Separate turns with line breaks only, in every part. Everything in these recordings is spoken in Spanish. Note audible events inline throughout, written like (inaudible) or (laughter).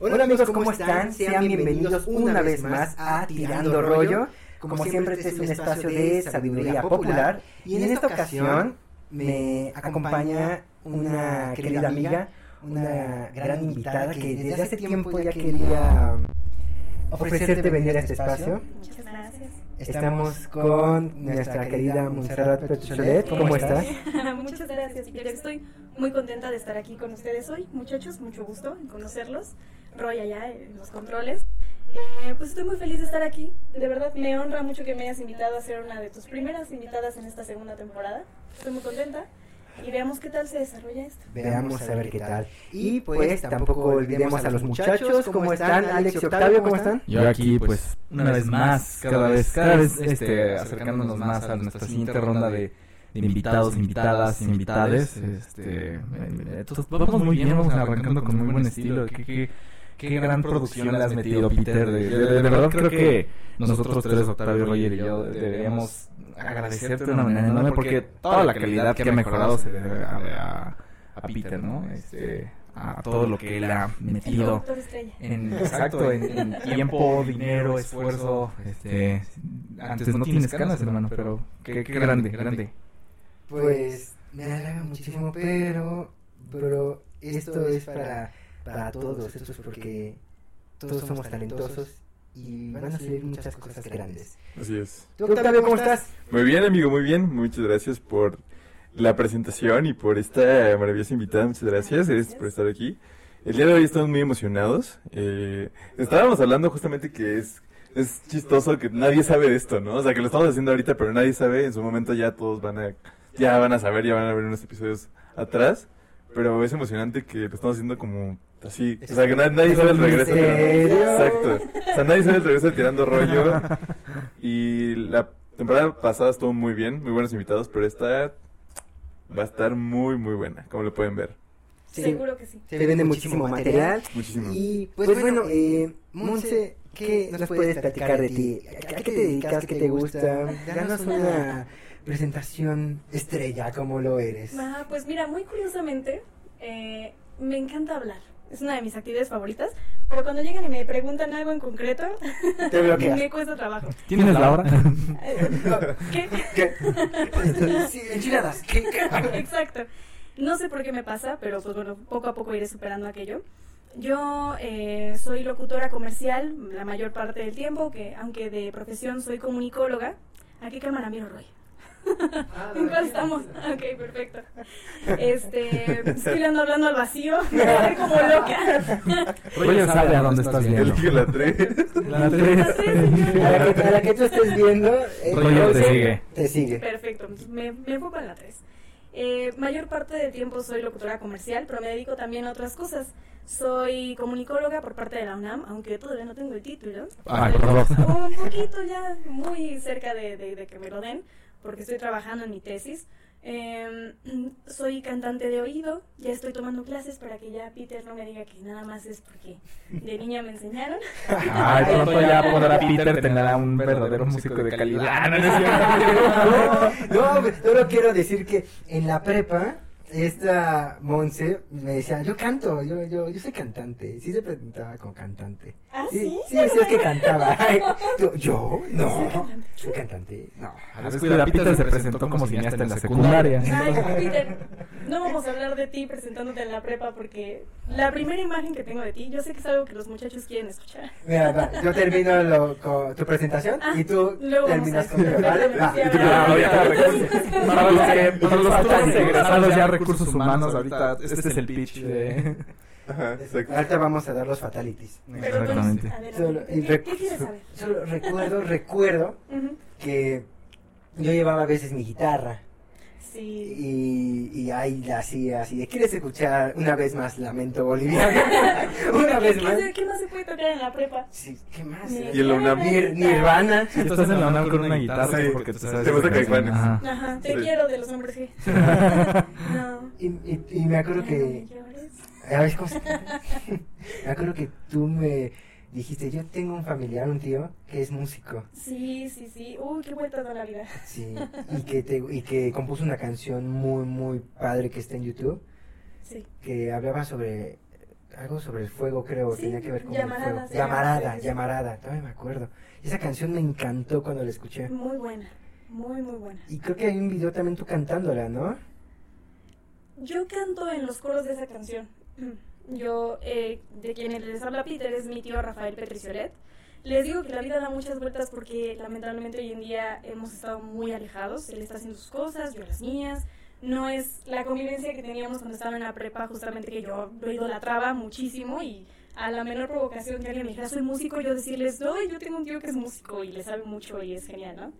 Hola amigos, ¿cómo están? Sean bienvenidos una vez más a Tirando Rollo. Como siempre, este es un espacio de sabiduría popular y en esta ocasión me acompaña una querida amiga, una gran invitada que desde hace tiempo ya quería ofrecerte venir a este espacio.
Muchas gracias.
Estamos con nuestra querida Montserrat Petucholet. ¿Cómo estás? (laughs)
Muchas gracias, Peter. Estoy muy contenta de estar aquí con ustedes hoy. Muchachos, mucho gusto en conocerlos. Roy allá en los controles. Eh, pues estoy muy feliz de estar aquí. De verdad, me honra mucho que me hayas invitado a ser una de tus primeras invitadas en esta segunda temporada. Estoy muy contenta. Y veamos qué tal se desarrolla esto.
Veamos a ver qué tal. Y pues tampoco olvidemos a los muchachos. ¿Cómo están? Alex y Octavio, ¿cómo están?
Yo aquí, pues, una vez más, cada vez, cada vez, este, acercándonos más a nuestra siguiente ronda de, de invitados, invitadas, invitades, este, eh, entonces, vamos muy bien, vamos arrancando con muy buen estilo, qué, qué, qué gran producción le has metido, Peter, de, de, de verdad creo que nosotros tres, Octavio, Roger y yo, deberíamos agradecerte de una manera enorme porque toda la calidad que ha mejorado se debe a, a, a Peter, ¿no? Este, a todo lo que él ha metido en, exacto, en, en (laughs) tiempo, dinero, esfuerzo, este, antes no tienes ganas, hermano, pero qué, qué grande, grande.
Pues me halaga muchísimo, pero, pero esto es para, para todos. Esto es porque todos somos talentosos y van a salir muchas cosas grandes.
Así es.
¿Tú, Octavio, cómo estás?
Muy bien, amigo, muy bien. Muchas gracias por la presentación y por esta maravillosa invitada. Muchas gracias, gracias por estar aquí. El día de hoy estamos muy emocionados. Eh, estábamos hablando justamente que es, es chistoso que nadie sabe de esto, ¿no? O sea, que lo estamos haciendo ahorita, pero nadie sabe. En su momento ya todos van a, ya van a saber, ya van a ver unos episodios atrás. Pero es emocionante que lo estamos haciendo como así. O sea, que nadie, nadie sabe el regreso.
¿En serio?
Exacto. O sea, nadie sabe el regreso de tirando rollo. Y la temporada pasada estuvo muy bien, muy buenos invitados, pero esta va a estar muy, muy buena, como lo pueden ver.
Sí.
Seguro que sí.
Se vende muchísimo material.
Muchísimo.
Y pues, bueno, eh, Monse, ¿qué nos puedes platicar de ti? ¿A qué te dedicas? ¿Qué te gusta? Danos una presentación estrella como lo eres.
Ah, pues mira, muy curiosamente, eh, me encanta hablar. Es una de mis actividades favoritas. Pero cuando llegan y me preguntan algo en concreto,
Te (laughs)
me cuesta trabajo.
¿Tienes la hora? (laughs)
¿Qué?
¿Qué? (laughs) Sí, enchiladas. ¿Qué? ¿Qué?
Exacto. No sé por qué me pasa, pero pues bueno, poco a poco iré superando aquello. Yo eh, soy locutora comercial la mayor parte del tiempo, que aunque de profesión soy comunicóloga. ¿A qué cámara miro, Roy? ¿En cuál estamos? (laughs) Ok, perfecto. Este, es que le ando hablando al vacío, (laughs) me voy a ver como loca.
Roger sabe a dónde estás viendo.
que la trae. (laughs)
La tres.
A la que, a la que tú estés viendo, eh,
Roger te
Monse,
sigue.
Te sigue.
Perfecto, me, me enfoco en la 3. Eh, mayor parte del tiempo soy locutora comercial, pero me dedico también a otras cosas. Soy comunicóloga por parte de la UNAM, aunque todavía no tengo el título.
Ay, por favor.
Un poquito ya, muy cerca de, de- de que me lo den, porque estoy trabajando en mi tesis. Eh, (clears throat) soy cantante de oído, ya estoy tomando clases para que ya Peter no me diga que nada más es porque de niña me enseñaron. (laughs)
Ay, pronto ya podrá Peter tener a un verdadero músico de calidad. (laughs) No, no. (laughs)
No, no, solo quiero decir que en la prepa, esta Monse me decía, yo canto, yo, yo, yo soy cantante. Sí se presentaba como cantante.
¿Ah,
Sí,
sí?
sí, sí, es que cantaba. Tú, ¿Yo? No. Soy cantante. No.
Descuida, Peter se presentó como cineasta en la secundaria.
Ay, Peter, no vamos a hablar de ti presentándote en la prepa porque la primera imagen que tengo de ti, yo sé que es algo que los muchachos quieren escuchar.
Mira, va, yo termino lo- con tu presentación
Ah,
y tú terminas
a-
conmigo, ¿vale? Va.
Sí, a
Y tú,
a
ah, Para los que, para los ya recursos humanos, ahorita este es el pitch de...
Ajá, exacto.
Ahorita vamos a dar los fatalities.
Exactamente.
adelante.
Solo, y
¿Qué,
rec-
qué quieres saber?
Solo recuerdo, recuerdo
Ujú.
que yo llevaba a veces mi guitarra
Sí.
y, y ahí la hacía así de ¿quieres escuchar una vez más Lamento Boliviano? (laughs) una vez
¿Qué,
más.
qué más se puede tocar en la prepa?
Sí, ¿qué más?
Ni-
Y en la UNAM.
Nir- Nirvana.
Si estás en la UNAM con una guitarra
Sí.
porque te sabes
Te gusta. Caifanes.
Ajá.
Ajá, te
Sí.
quiero de los hombres G. (laughs) No.
Y, y, y me acuerdo que ver, ¿cómo se (laughs) me acuerdo que tú me dijiste, yo tengo un familiar, un tío, que es músico.
Sí, sí, sí. Uy, qué vuelta da la vida.
Sí, y que, te, y que compuso una canción muy, muy padre que está en YouTube,
Sí.
que hablaba sobre algo sobre el fuego, creo,
Sí,
tenía que ver con
Llamarada,
el fuego. Llamarada,
sí.
llamarada, todavía me acuerdo. Esa canción me encantó cuando la escuché.
Muy buena, muy, muy buena.
Y creo que hay un video también tú cantándola, ¿no?
Yo canto en los coros de esa canción. (clears throat) Yo, eh, de quien les habla Peter, es mi tío Rafael Petriciolet. Les digo que la vida da muchas vueltas porque lamentablemente hoy en día hemos estado muy alejados. Él está haciendo sus cosas, yo las mías. No es la convivencia que teníamos cuando estaba en la prepa, justamente que yo lo idolatraba muchísimo y a la menor provocación que alguien me dijera soy músico, yo decirles, no, yo tengo un tío que es músico y le sabe mucho y es genial, ¿no?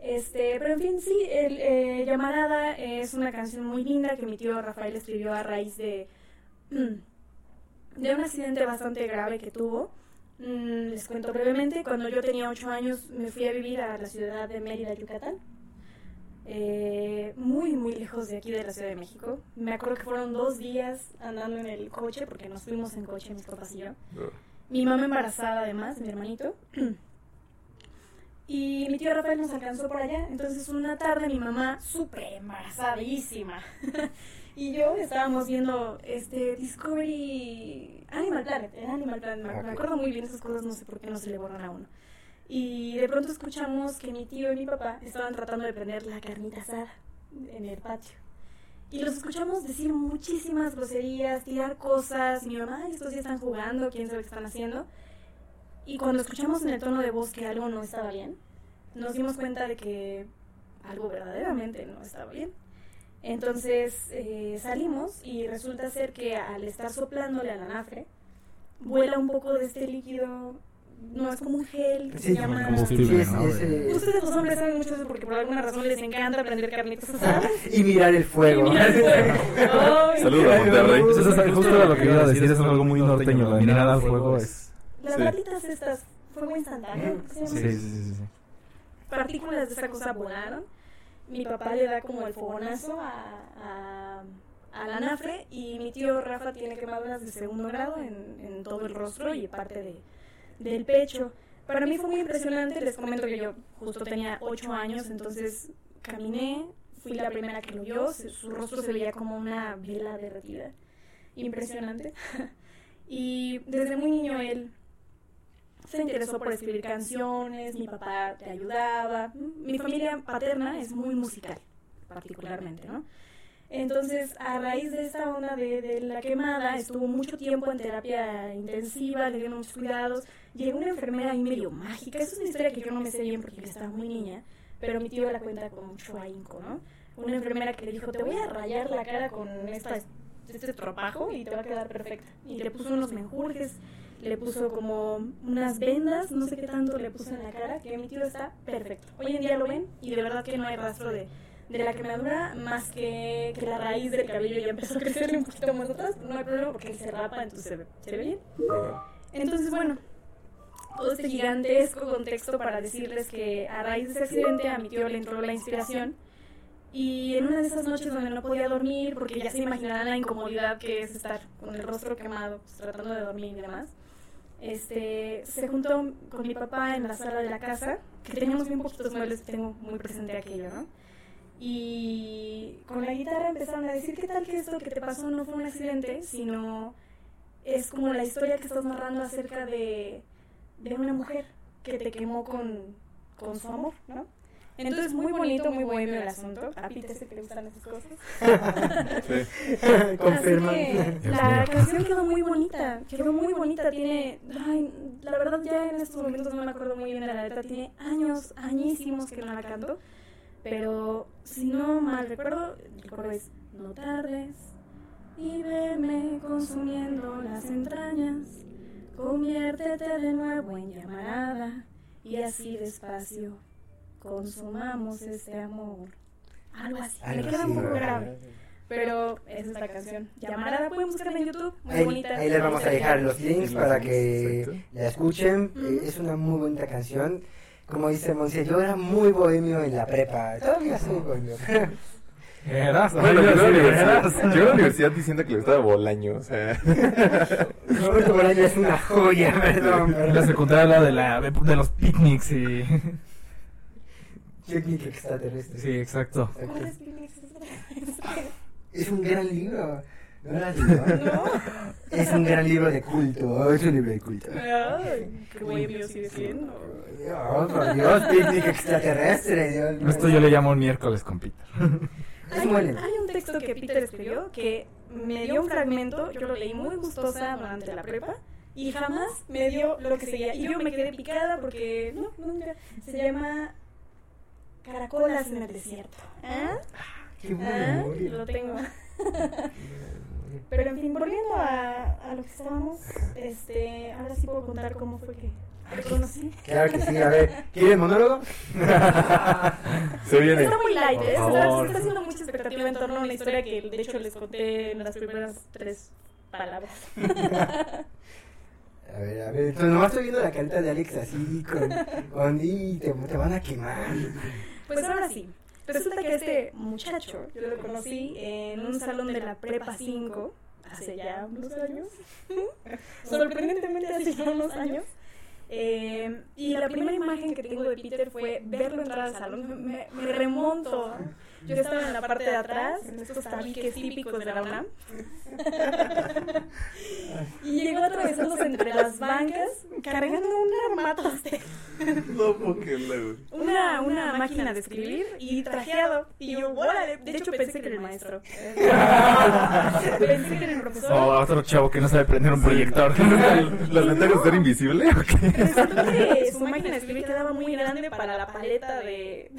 Este, pero en fin, sí, el, eh, Llamarada es una canción muy linda que mi tío Rafael escribió a raíz de, (clears throat) de un accidente bastante grave que tuvo. Mm, les cuento brevemente, cuando yo tenía 8 años me fui a vivir a la ciudad de Mérida, Yucatán. Eh, muy, muy lejos de aquí de la Ciudad de México. Me acuerdo que fueron dos días andando en el coche, porque nos fuimos en coche, mis papás y yo. Mi mamá embarazada además, mi hermanito. Y mi tío Rafael nos alcanzó por allá. Entonces una tarde mi mamá, súper embarazadísima, (laughs) y yo estábamos viendo este Discovery Animal Planet, era Animal Planet, me, me
Ok.
acuerdo muy bien esas cosas, no sé por qué no se le borran a uno. Y de pronto escuchamos que mi tío y mi papá estaban tratando de prender la carnita asada en el patio. Y los escuchamos decir muchísimas groserías, tirar cosas. Mi mamá, "Ay, estos ya están jugando, quién sabe qué están haciendo. Y cuando escuchamos en el tono de voz que algo no estaba bien, nos dimos cuenta de que algo verdaderamente no estaba bien. Entonces eh, salimos y resulta ser que al estar soplándole al anafre, vuela un poco de este líquido, no es como un gel, que
Sí,
se llama...
combustible,
Sí, es-
¿no?
es, eh,
Ustedes los hombres saben mucho de eso porque por alguna razón les encanta prender carnitas asadas.
y mirar el fuego.
Y mirar el fuego. (laughs)
Saludos a Monterrey.
Eso es justo lo que iba a decir, es algo muy norteño, la mirada al fuego es...
Las
Sí.
batitas estas, fuego instantáneo.
Sí, sí, sí, sí.
Partículas de esa cosa volaron. Mi papá le da como el fogonazo a, a, al anafre y mi tío Rafa tiene quemaduras de segundo grado en, en todo el rostro y parte de, del pecho. Para mí fue muy impresionante, les comento que yo justo tenía 8 años, entonces caminé, fui la primera que lo vio, su rostro se veía como una vela derretida. Impresionante. (laughs) y desde muy niño él se interesó por escribir canciones, mi papá le ayudaba. Mi familia paterna es muy musical, particularmente, ¿no? Entonces, a raíz de esta onda de, de la quemada, estuvo mucho tiempo en terapia intensiva, le dieron muchos cuidados. Llegó una enfermera ahí medio mágica. Esa es una historia que yo no me sé bien porque yo estaba muy niña, pero mi tío la cuenta con mucho ahínco, ¿no? Una enfermera que le dijo, te voy a rayar la cara con esta, este tropajo y te va a quedar perfecta. Y le puso unos menjurjes, le puso como unas vendas, no sé qué tanto le puso en la cara, que mi tío está perfecto. Hoy en día lo ven y de verdad que no hay rastro de, de la quemadura más que, que la raíz del cabello ya empezó a crecerle un poquito más atrás. No hay problema porque él se rapa, entonces se ve, se ve bien. Entonces, bueno, todo este gigantesco contexto para decirles que a raíz de ese accidente a mi tío le entró la inspiración y en una de esas noches donde no podía dormir, porque ya se imaginarán la incomodidad que es estar con el rostro quemado, pues, tratando de dormir y demás, este, se juntó con mi papá en la sala de la casa, que teníamos bien poquitos muebles, tengo muy presente aquello, ¿no? Y con la guitarra empezaron a decir, ¿qué tal que esto que te pasó no fue un accidente, sino es como la historia que estás narrando acerca de, de una mujer que te quemó con, con su amor, ¿no? Entonces, muy bonito, muy bohemio el asunto. A Pete sé que le gustan esas cosas. (laughs)
Sí.
Confirma.
Así que la canción quedó muy bonita, quedó muy bonita, tiene, ay, la verdad ya en estos momentos no me acuerdo muy bien de la letra, tiene años, añísimos que no la canto, pero si no mal recuerdo, el coro es, no tardes y veme consumiendo las entrañas, conviértete de nuevo en llamarada y así despacio consumamos este amor. Algo así,
Algo
queda un poco grave. Pero esa es la canción. Llamarada, pueden buscarla en YouTube. Muy
Ahí,
bonita.
ahí les vamos a dejar los links para que
exacto.
la escuchen. Eh, Es una muy bonita canción. Como dice Monse, yo era muy bohemio en la prepa. Todavía soy bohemio. (laughs)
Eras,
Bueno, a la universidad, la universidad diciendo que le gustaba Bolaño, o sea... (laughs)
Roberto Bolaño es una joya, (laughs) perdón.
En la
perdón.
secundaria de, la, de los picnics y...
Técnica extraterrestre.
Sí, exacto.
¿Cuál es? (laughs)
Es un gran libro. ¿No lo has leído?
No.
Es un gran libro de culto. Es un libro de culto.
Ay, qué bohemio sigue siendo.
Por Dios, picnic extraterrestre. Dios.
Esto yo le llamo un miércoles con Peter. (laughs)
Hay un texto que Peter escribió que me dio un fragmento, yo lo leí muy gustosa durante la prepa y jamás me dio lo que seguía. Y yo me quedé picada porque no, nunca. Se llama Caracolas en el desierto. ¿Ah?
Qué
¿Ah?
bueno.
Lo tengo. Pero en fin, volviendo a, a lo que estábamos, este, ahora sí puedo contar cómo fue que te conocí.
Claro que sí, a ver, ¿quiere monólogo? (laughs)
Se viene.
Está muy light, ¿eh? Está,
favor.
se está haciendo mucha expectativa en torno a una historia que de hecho les conté en las primeras tres palabras. (laughs)
A ver, a ver, entonces nomás estoy viendo la carita de Alex así con, con y te, te van a quemar.
Pues ahora sí. Resulta que este muchacho, yo lo conocí en un salón de la Prepa 5 hace ya unos años. (laughs) Sorprendentemente hace ya unos años. Eh, y la primera imagen que tengo de Peter fue verlo entrar al salón. Me, me remonto. Yo estaba en la parte de atrás, en estos tabiques típicos de la UNAM. (laughs) y llegó atravesándose entre las bancas, cargando una (laughs)
güey.
una, una máquina de escribir y trajeado. Y yo, órale, de hecho pensé que era el maestro. (laughs) pensé que era el
O
profesor.
otro chavo que no sabe prender un proyector.
¿Las ventanas están invisibles o qué? (laughs)
Que su máquina de escribir quedaba muy grande para la paleta de,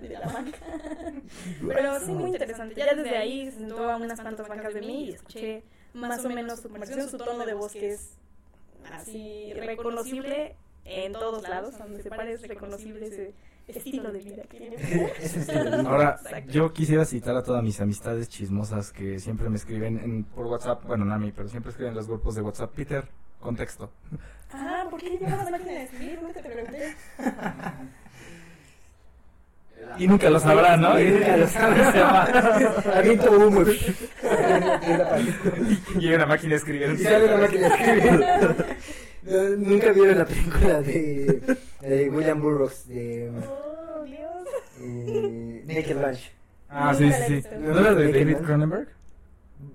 de la banca. (laughs) Pero sí, muy interesante. Ya desde ahí se sentó a unas cuantas bancas de mí y escuché más o menos su conversación, su tono de voz que es así reconocible en todos lados, donde se pare es reconocible ese estilo de vida que tiene. (laughs)
Ahora,
Exacto.
yo quisiera citar a todas mis amistades chismosas que siempre me escriben en- por WhatsApp, bueno, no a mí, pero siempre escriben en los grupos de WhatsApp. Peter, contexto.
Ah, ¿por qué llevas máquina de escribir? Nunca te pregunté.
Y nunca lo sabrán, ¿no?
Y nunca lo sabrán. Aviento humo.
Y hay una máquina de escribir.
Y sale la máquina de escribir. No, Nunca vieron la película de, de William Burroughs de
Oh, Dios.
eh, Naked Lunch.
Ah, sí, sí, sí. ¿No era de David Cronenberg?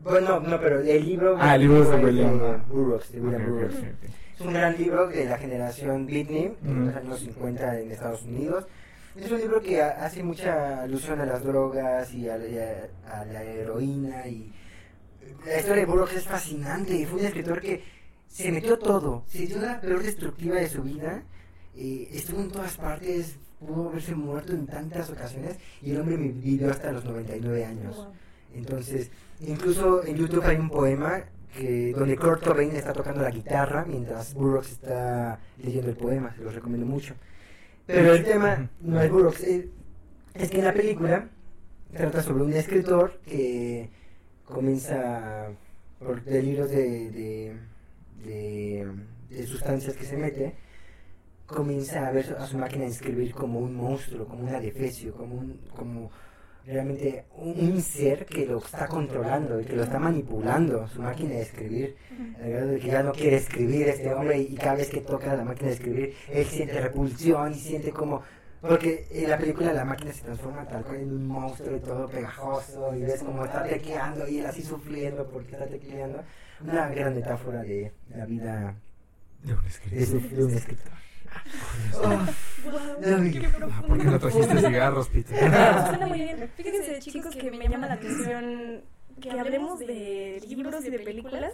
Bueno, no, pero el libro.
Ah, el libro es de William.
Burroughs, de William Burroughs. Es un gran libro de la generación Britney, de los años 50 en Estados Unidos. Es un libro que ha- hace mucha alusión a las drogas y a, y a- a la heroína. y La historia de Burroughs es fascinante. y Fue un escritor que se metió todo. Se dio la peor destructiva de su vida. eh, estuvo en todas partes. Pudo haberse muerto en tantas ocasiones. Y el hombre vivió hasta los 99 años. Entonces, incluso en YouTube hay un poema donde Kurt Cobain está tocando la guitarra mientras Burroughs está leyendo el poema, se los recomiendo mucho. Pero el tema no es Burroughs, eh, es que en la película trata sobre un escritor que comienza por delirios de, de, de, de sustancias que se mete, comienza a ver a su máquina de escribir como un monstruo, como un adefesio, como un... Como, realmente un, un ser que lo está controlando y que lo está manipulando, su máquina de escribir, al grado de que ya no quiere escribir este hombre y cada vez que toca la máquina de escribir, él siente repulsión y siente como... Porque en la película la máquina se transforma tal cual en un monstruo y todo pegajoso y ves como está tecleando y él así sufriendo porque está tecleando. Una gran metáfora de la vida
De un
de,
escritor.
Oh.
¿Por qué no trajiste cigarros, Peter? (laughs)
Suena muy bien. Fíjense, chicos, que me llama la atención que hablemos de libros y de películas.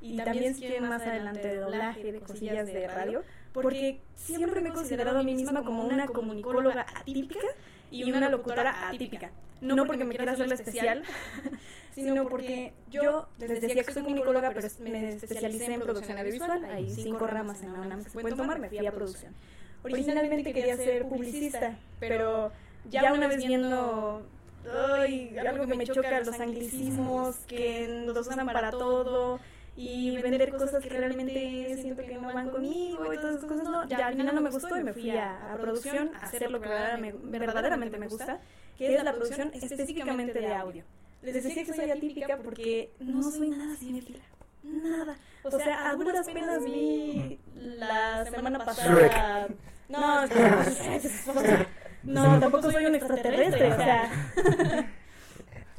Y también si quieren más adelante de doblaje, de cosillas de radio. Porque siempre me he considerado a mí misma como una comunicóloga atípica y una locutora atípica. No porque me quiera hacer la especial, (laughs) sino porque yo les decía que soy comunicóloga, pero me especialicé en producción audiovisual. Hay cinco ramas en la UNAM que se pueden tomar, me fui a producción. Originalmente quería ser publicista, pero ya una vez viendo ay, algo que me choca, los anglicismos que los usan para todo y vender cosas que realmente siento que no van conmigo y todas esas cosas, no, ya al final no me gustó y me fui a, a producción a hacer lo que verdaderamente, verdaderamente me gusta, que es la producción específicamente de audio. Les decía que soy atípica porque no soy nada cinéfila. Nada. O sea, a duras penas vi la semana pasada. No, no, (laughs) (laughs) no, tampoco soy un extraterrestre, o sea. (laughs)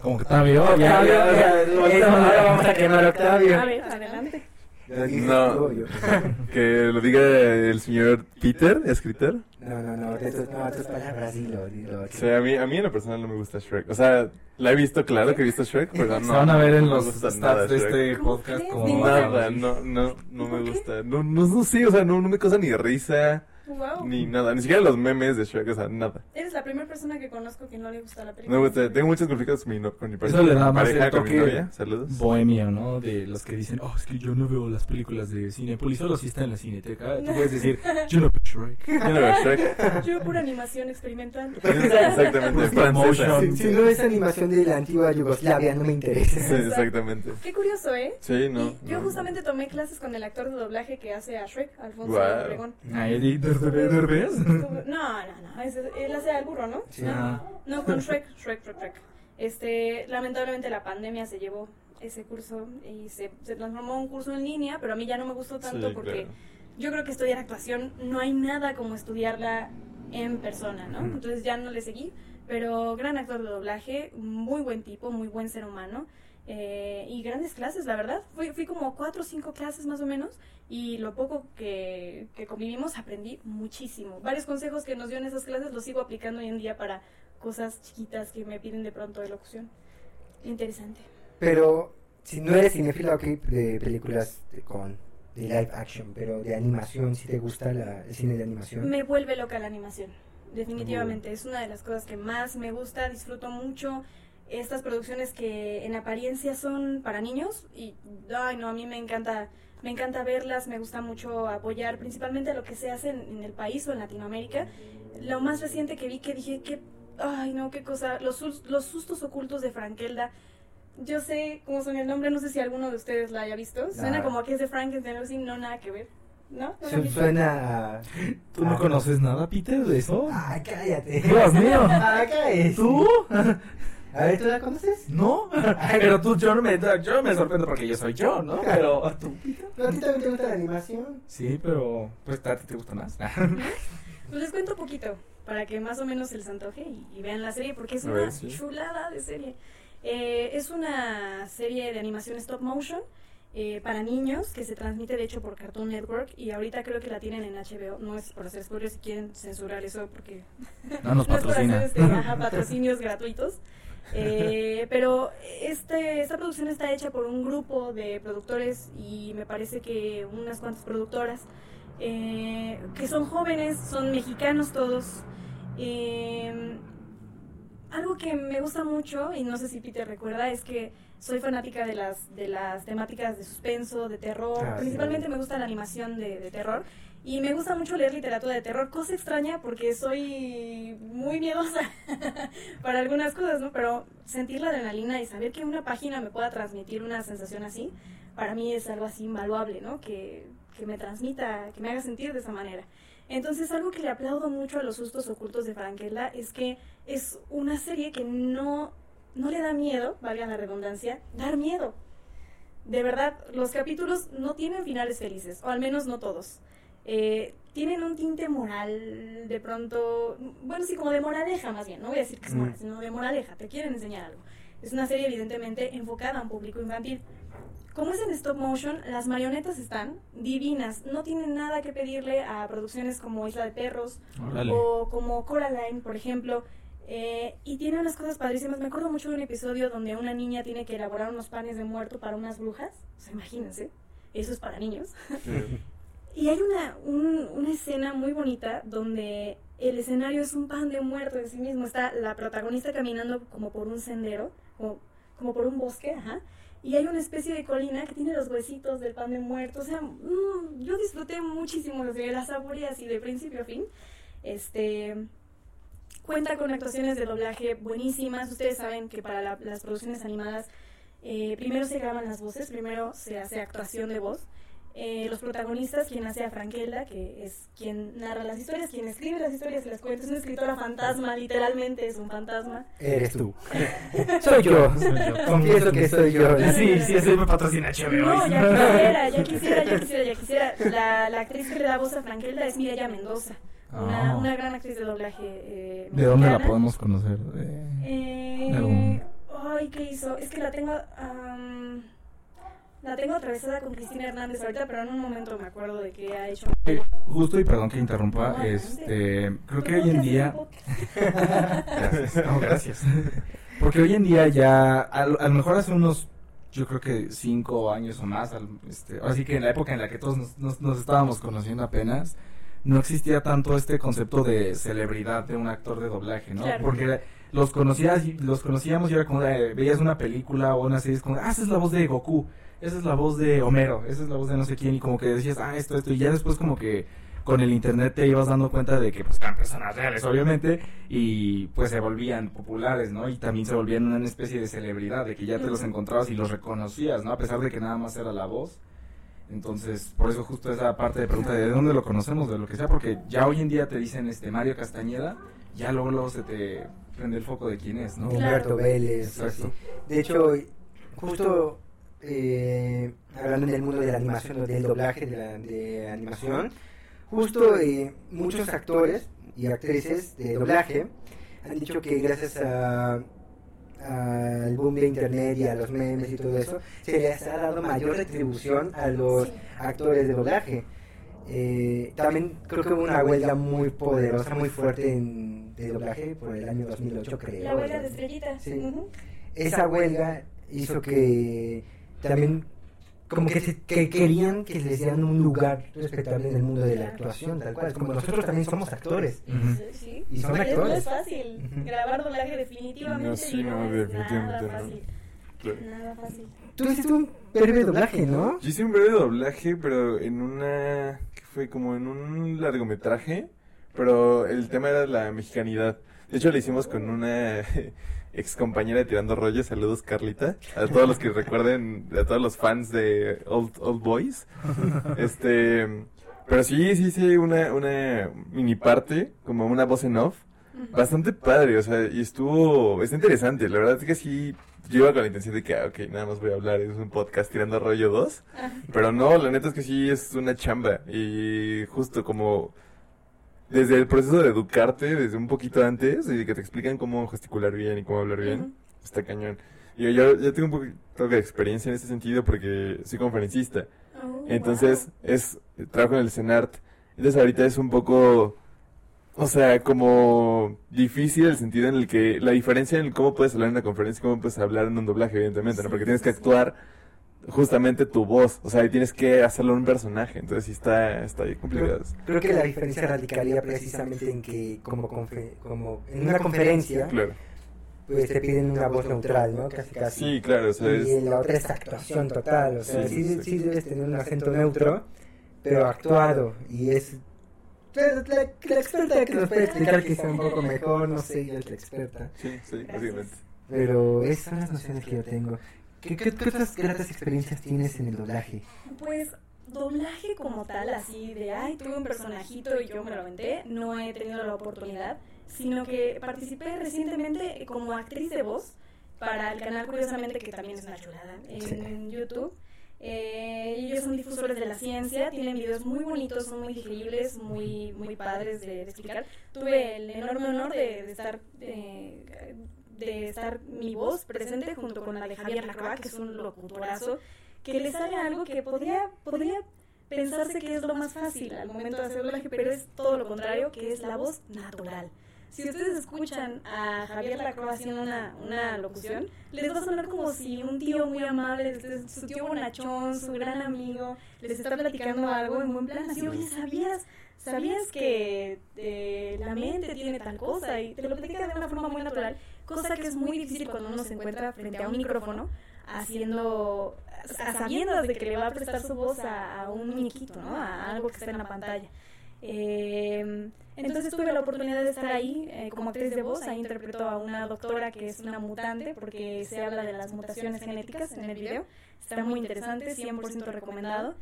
Como Octavio.
Octavio,
ya, ya, ya,
eso,
ya,
ahora vamos a quemar a Octavio.
A ver, adelante.
No. (laughs) Que lo diga el señor Peter, escritor.
No, no, no, de tus, no, tus palabras, dilo, dilo.
O sea, a mí, a mí en lo personal no me gusta Shrek. O sea, la he visto, claro que he visto Shrek, pero no.
Se van a ver en
no
los
gusta nada
stats de este
¿Cómo
podcast como...
Nada, no, no, no me gusta. No, no, no sé, o sea, no, no me causa ni risa,
Wow.
ni nada. Ni siquiera los memes de Shrek, o sea, nada.
Eres la primera persona que conozco que no le gusta la
No
película.
me gusta. Tengo muchos conflictos con mi, no- con mi pareja.
Eso le da más
pareja,
el
con mi
toque
novia. Saludos.
bohemio, ¿no? De los que dicen, oh, es que yo no veo las películas de Cinepolis, solo si está en la cineteca. Tú puedes (laughs) decir, yo no veo Shrek.
Yo no veo Shrek. (laughs)
Yo pura animación experimental. (laughs)
Exactamente, francesa.
motion.
Si, si no es animación de la antigua Yugoslavia, no me interesa.
Sí, exactamente.
Qué curioso, ¿eh?
Sí, no.
Y yo
no.
justamente tomé clases con el actor de doblaje que hace a Shrek, Alfonso
Guau.
Obregón.
Ay, ¿de- de- de- de- ¿ves?
Estuve- No, no, no, es- él hace al burro, ¿no?
Sí.
No,
Ah.
no, con Shrek, Shrek, Shrek, Shrek. Este, lamentablemente la pandemia se llevó ese curso y se, se transformó en un curso en línea, pero a mí ya no me gustó tanto
Sí,
porque
claro.
yo creo que estudiar actuación no hay nada como estudiarla en persona, ¿no?
Ujú.
Entonces ya no le seguí, pero gran actor de doblaje, muy buen tipo, muy buen ser humano. Eh, y grandes clases, la verdad. Fui, fui como cuatro o cinco clases más o menos y lo poco que, que convivimos aprendí muchísimo. Varios consejos que nos dio en esas clases los sigo aplicando hoy en día para cosas chiquitas que me piden de pronto de locución. Interesante.
Pero si no eres cinéfila, ok, de películas de- con de live action, pero de animación, si te gusta la, el cine de animación.
Me vuelve loca la animación. Definitivamente. Es una de las cosas que más me gusta. Disfruto mucho estas producciones que en apariencia son para niños. Y, ay, no, a mí me encanta. Me encanta verlas, me gusta mucho apoyar principalmente lo que se hace en, en el país o en Latinoamérica. Lo más reciente que vi que dije que, ay no, qué cosa, los, sus- los sustos ocultos de Frankelda. Yo sé cómo son el nombre, no sé si alguno de ustedes la haya visto. Suena
Ah.
como que es de Frankenstein, no nada que ver. ¿No? ¿No la han
Su-
visto?
Suena a...
¿Tú no conoces nada, Peter, de eso?
Ay, cállate.
Dios mío.
Ay, cállate.
¿Tú? (laughs)
A ver, ¿tú la conoces?
¿No? (laughs) Pero tú, yo no me, yo me sorprendo porque yo soy yo, ¿no? Pero tú, Peter.
¿Pero a ti también te gusta la animación?
Sí, pero pues a ti te gusta más. (laughs)
Pues les cuento un poquito para que más o menos se les antoje y, y vean la serie porque es
A
una
ver, sí.
chulada de serie. Eh, es una serie de animación stop motion eh, para niños que se transmite de hecho por Cartoon Network y ahorita creo que la tienen en HBO. No es por hacer spoilers si quieren censurar eso porque
No nos (laughs)
no es por hacer
patrocina.
este, ajá, patrocinios gratuitos. Eh, pero este, esta producción está hecha por un grupo de productores y me parece que unas cuantas productoras eh, que son jóvenes, son mexicanos todos. Eh, algo que me gusta mucho, y no sé si Peter recuerda, es que soy fanática de las, de las temáticas de suspenso, de terror.
Ah, sí.
Principalmente me gusta la animación de, de terror. Y me gusta mucho leer literatura de terror, cosa extraña porque soy muy miedosa (laughs) para algunas cosas, ¿no? Pero sentir la adrenalina y saber que una página me pueda transmitir una sensación así, para mí es algo así invaluable, ¿no? Que, que me transmita, que me haga sentir de esa manera. Entonces, algo que le aplaudo mucho a los sustos ocultos de Frankelda es que es una serie que no, no le da miedo, valga la redundancia, dar miedo. De verdad, los capítulos no tienen finales felices, o al menos no todos. Eh, tienen un tinte moral, de pronto, bueno, sí, como de moraleja más bien, no voy a decir que es moral,
Mm.
sino de moraleja, te quieren enseñar algo. Es una serie evidentemente enfocada a un público infantil. Como es en stop motion, las marionetas están divinas, no tienen nada que pedirle a producciones como Isla de Perros o como Coraline, por ejemplo. eh, y tiene unas cosas padrísimas. Me acuerdo mucho de un episodio donde una niña tiene que elaborar unos panes de muerto para unas brujas. O sea, imagínense, eso es para niños. Y hay una, un- una escena muy bonita donde el escenario es un pan de muerto en sí mismo. Está la protagonista caminando como por un sendero, como, como por un bosque, ajá. Y hay una especie de colina que tiene los huesitos del pan de muerto. O sea, mm, yo disfruté muchísimo de la saboreé así de principio a fin. Este cuenta con actuaciones de doblaje buenísimas. Ustedes saben que para la- las producciones animadas eh, primero se graban las voces, primero se hace actuación de voz. Eh, los protagonistas, quien hace a Frankelda, que es quien narra las historias, quien escribe las historias y las cuenta, es una escritora fantasma, literalmente es un fantasma.
Eres tú. (laughs) Soy yo.
Soy yo.
Confieso que soy yo.
Sí, sí, ese me patrocina HBO.
No, ya quisiera, ya (laughs) quisiera, ya quisiera, ya quisiera. La, la actriz que le da voz a Frankelda es Mireya Mendoza, una,
Ah.
una gran actriz de doblaje. eh,
¿De dónde la podemos conocer?
Eh,
¿De algún-
Ay, ¿qué hizo? Es que la tengo. am, la tengo atravesada con Cristina Hernández ahorita, pero en un momento me acuerdo de que ha hecho.
Eh, Justo y perdón que interrumpa,
No,
este, creo que hoy en día, gracias, (laughs) no, gracias, porque hoy en día ya, a, lo- a lo mejor hace unos, yo creo que cinco años o más, al- este, así que en la época en la que todos nos, nos- nos estábamos conociendo apenas, no existía tanto este concepto de celebridad de un actor de doblaje, ¿no?
Claro.
Porque los conocías, los conocíamos y era como, de, veías una película o una serie, es como, ah, esa es la voz de Goku, esa es la voz de Homero, esa es la voz de no sé quién, y como que decías, ah, esto, esto, y ya después como que con el internet te ibas dando cuenta de que pues eran personas reales, obviamente, y pues se volvían populares, ¿no? Y también se volvían una especie de celebridad, de que ya te los encontrabas y los reconocías, ¿no? A pesar de que nada más era la voz. Entonces, por eso justo esa parte de pregunta de dónde lo conocemos, de lo que sea, porque ya hoy en día te dicen este Mario Castañeda, ya luego luego se te prende el foco de quién es, ¿no?
Claro.
Humberto Vélez.
Exacto.
así. De hecho, justo eh, hablando del mundo de la animación, del doblaje de, la, de animación, justo eh, muchos actores y actrices de doblaje han dicho que gracias a al boom de internet y a los memes y todo eso, se les ha dado mayor retribución a los
Sí.
actores de doblaje. Eh, también creo que hubo una huelga muy poderosa, muy fuerte en, de doblaje por el año 2008, creo.
La huelga de estrellitas.
Sí. Esa huelga hizo que también como que, se- que querían que les dieran un lugar respetable en el mundo de la actuación, tal cual. Como nosotros también somos actores.
Ujú.
Sí, sí.
Y son
Porque No
actores.
es fácil. Grabar doblaje definitivamente.
No, sí, no, definitivamente
Nada fácil. Nada fácil.
Tú hiciste un breve doblaje, ¿no?
Yo hice un breve doblaje, pero en una. que fue como en un largometraje. Pero el tema era la mexicanidad. De hecho, lo hicimos con una (laughs) ex compañera de Tirando Rollo. Saludos, Carlita. A todos los que recuerden, a todos los fans de Old, Old Boys. (laughs) Este. Pero sí, sí hice una, una mini parte, como una voz en off. Bastante padre, o sea, y estuvo, está interesante, la verdad es que sí, yo iba con la intención de que, ah, ok, nada más voy a hablar, es un podcast tirando rollo 2,
Ajá.
pero no, la neta es que sí es una chamba, y justo como, desde el proceso de educarte, desde un poquito antes, y que te explican cómo gesticular bien y cómo hablar bien, está cañón. Y yo ya tengo un poquito de experiencia en ese sentido porque soy conferencista,
Oh,
entonces, es, trabajo en el CENART. Entonces, ahorita es un poco, o sea, como difícil el sentido en el que, la diferencia en el cómo puedes hablar en una conferencia y cómo puedes hablar en un doblaje, evidentemente, ¿no? Porque tienes que actuar justamente tu voz, o sea, y tienes que hacerlo un personaje, entonces sí está, está bien complicado.
Creo, creo que la diferencia radicaría precisamente en que como, confe- como en una conferencia,
Claro.
pues te piden una voz neutral, ¿no? Casi, casi.
Sí, claro, o sea,
y
es,
la otra es actuación total, o sea,
Sí,
sí,
sí,
sí debes tener un acento neutro, pero actuado, y es... La, la- la experta que nos puede explicar quizá un poco mejor, no sé, ella es la experta.
sí, sí, básicamente.
Pero esas son las nociones que yo tengo. ¿Qué, qué, qué otras gratas experiencias tienes en el doblaje?
Pues doblaje como tal, así de, ay, tuve un personajito y yo me lo aventé, no he tenido la oportunidad, sino que participé recientemente como actriz de voz para el canal, curiosamente, que también es una chulada, en YouTube. Eh, ellos son difusores de la ciencia, tienen videos muy bonitos, son muy digeribles, muy, muy padres de, de explicar. Tuve el enorme honor de, de estar... eh, de estar mi voz presente junto con la de Javier Lacroix, que es un locutorazo, que le sale algo que podría, podría pensarse que es lo más fácil al momento de hacer doblaje, pero es todo lo contrario, que es la voz natural. Si ustedes escuchan a Javier Lacroix haciendo una, una locución, les va a sonar como si un tío muy amable, su tío bonachón, su gran amigo, les está platicando algo en buen plan, así, oye, ¿sabías? ¿Sabías que eh, la mente tiene tal cosa? Y te lo platica de una forma muy natural, cosa que es muy difícil cuando uno se encuentra frente a un micrófono haciendo, a sabiendas de que le va a prestar su voz a, a un muñequito, ¿no? A algo que está en la pantalla. Eh, entonces tuve la oportunidad de estar ahí eh, como actriz de voz, ahí interpretó a una doctora que es una mutante porque se habla de las mutaciones genéticas en el video, está muy interesante, 100% recomendado.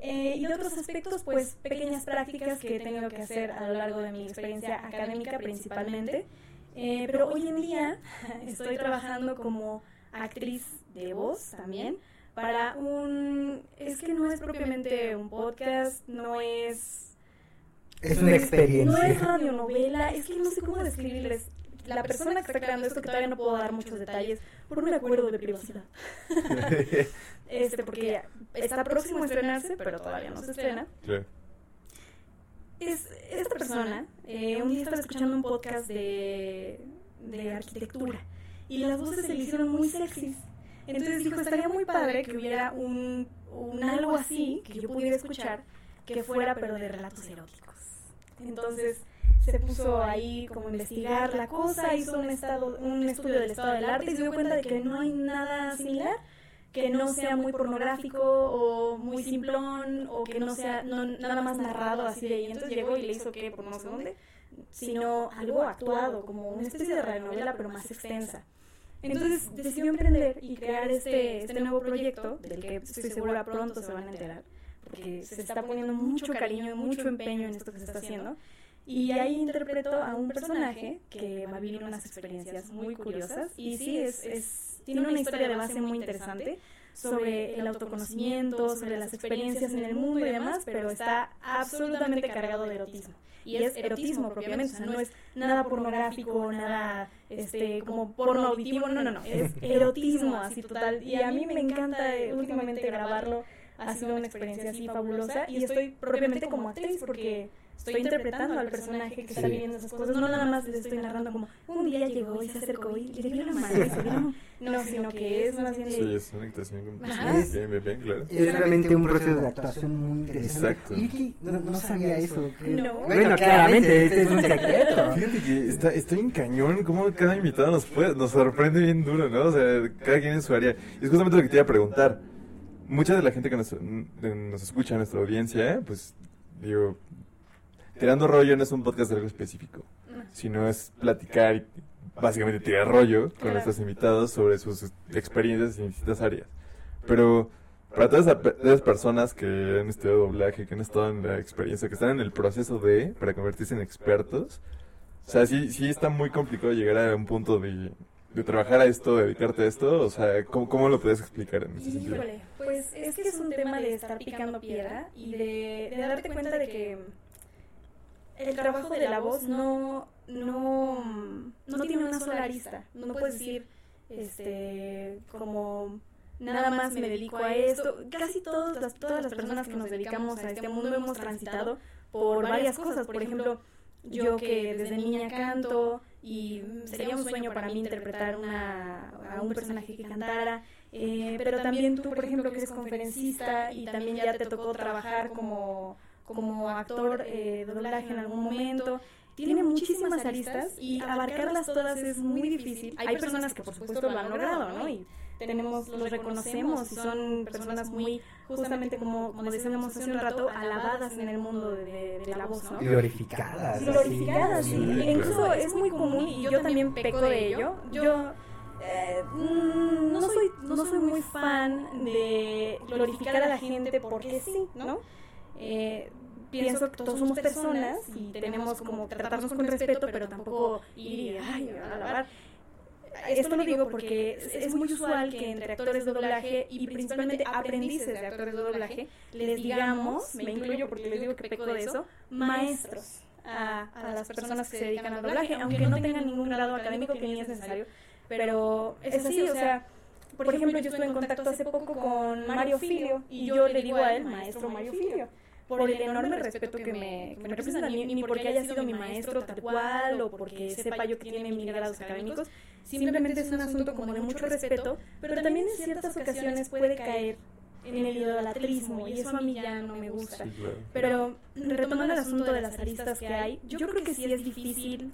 Eh, y de otros aspectos, pues pequeñas prácticas que he tenido que hacer a lo largo de mi experiencia académica principalmente. Eh, pero hoy en día (laughs) estoy trabajando como actriz de voz también para un... Es que no es propiamente un podcast, no es...
Es una experiencia.
No es radionovela, es que no sé cómo describirles. la persona que está creando esto, que todavía no puedo dar muchos detalles por un acuerdo de privacidad. (laughs) (laughs) este, porque está próximo a estrenarse, pero todavía no se estrena.
Claro.
Es, esta persona, eh, un día estaba escuchando un podcast de, de arquitectura y las voces se le hicieron muy sexys. Entonces dijo, estaría muy padre que hubiera un, un algo así que yo pudiera escuchar que fuera pero de relatos eróticos. Entonces se puso ahí como a investigar la cosa, hizo un, estado, un estudio del estado del arte y se dio cuenta de que no hay nada similar que no sea muy pornográfico o muy simplón o que no sea no, nada más narrado así de ahí. Entonces llegó y le hizo que por no sé dónde, sino algo actuado, como una especie de radionovela pero más extensa. Entonces decidió emprender y crear este, este nuevo proyecto, del que estoy segura pronto se van a enterar, porque se está poniendo mucho cariño y mucho empeño en esto que se está haciendo. Y ahí interpretó a un personaje que va a vivir unas experiencias muy curiosas. Y sí, es, es, tiene una historia de base muy interesante sobre el autoconocimiento, sobre las experiencias en el mundo y demás, pero está absolutamente cargado de erotismo. Y es erotismo propiamente, o sea, no es nada pornográfico, nada este como porno auditivo, no, no, no, es erotismo así total. Y a mí me encanta últimamente grabarlo, ha sido una experiencia así fabulosa y estoy propiamente como actriz porque estoy interpretando al personaje que está viviendo esas cosas, no nada más les estoy narrando como un día llegó y se acercó y le dio la mano y se vieron, (laughs) no, sino que es más bien.
Sí, es una actuación bien, bien, bien, claro.
Es realmente un proceso de actuación muy interesante.
Exacto.
Y Vicky, no, no sabía eso. creo.
No.
Bueno, claramente, este es un secreto.
Fíjate que está, estoy en cañón, como cada invitado nos puede, nos sorprende bien duro, ¿no? O sea, cada quien en su área. Y es justamente lo que te iba a preguntar. Mucha de la gente que nos, nos escucha, nuestra audiencia, pues, digo, Tirando Rollo no es un podcast de algo específico, sino es platicar y básicamente tirar rollo con nuestros invitados sobre sus experiencias en distintas áreas. Pero para todas esas personas que han estudiado doblaje, que han estado en la experiencia, que están en el proceso de, para convertirse en expertos, o sea, sí, sí está muy complicado llegar a un punto de, de trabajar a esto, de dedicarte a esto, o sea, ¿cómo, cómo lo puedes explicar en ese sentido?
Híjole, pues es que es un tema de estar picando piedra y de, de darte cuenta de que el trabajo de la voz no, no, no tiene una sola arista. No puedes decir, este, como nada más me dedico a esto. Casi todas las, todas las personas que nos dedicamos a este mundo hemos transitado por varias cosas. Por ejemplo, yo que desde niña canto y sería un sueño para mí interpretar una, a un personaje que cantara. Eh, pero también tú, por ejemplo, que eres conferencista y también ya te tocó trabajar como, como actor eh, de doblaje en algún momento. Tiene muchísimas aristas y abarcarlas todas es muy difícil. Hay personas que por supuesto lo han logrado, ¿no? Y tenemos, los reconocemos y son personas muy, justamente como, como decíamos hace un rato, alabadas en el mundo de, de la voz, ¿no?
Glorificadas.
glorificadas, sí. E incluso es muy común y yo también peco de ello. Yo eh, mm, no soy no soy muy fan de glorificar a la gente porque sí, ¿no? Eh, pienso que todos somos personas y tenemos como tratarnos con respeto, pero tampoco ir y ay, alabar. Esto lo digo porque es, es muy usual que entre actores de doblaje y principalmente aprendices de actores de doblaje les digamos, me incluyo porque les digo que peco de eso, maestros a, a las personas que se dedican al doblaje, aunque no tengan ningún grado académico que ni es necesario. Pero es así, o sea, por ejemplo, yo estuve en contacto hace poco con Mario Filio y yo le digo a él, maestro Mario Filio, por el enorme respeto que me, que me representa a mí, ni porque haya sido mi maestro tal cual o porque sepa yo que tiene mil grados académicos, simplemente es un asunto como de mucho respeto, pero también en ciertas ocasiones puede caer en el idolatrismo y eso a mí ya no me gusta.
Sí, claro.
Pero retomando el asunto de las aristas que hay, yo creo que sí es difícil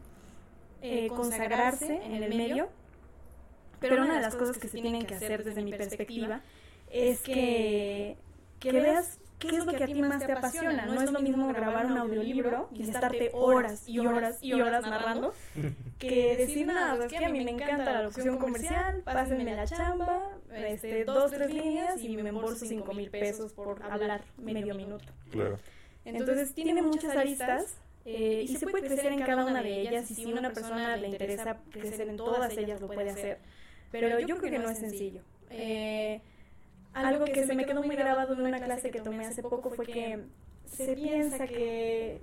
eh, consagrarse en el medio, pero una de las cosas que se tienen que hacer desde mi perspectiva es que, que veas qué es lo que a ti más te apasiona. No es lo mismo grabar un audiolibro y estarte horas y horas y horas narrando (laughs) que decir nada, es que a mí me encanta la locución comercial, pásenme la chamba, este, dos, tres líneas y me embolso cinco mil pesos por hablar medio minuto.
Claro.
Entonces tiene muchas aristas eh, y se puede crecer en cada una de ellas y si a una persona le interesa crecer en todas ellas lo puede hacer. Pero yo creo que no es sencillo. Eh, algo que se me quedó muy grabado en una clase que tomé hace poco fue que se piensa que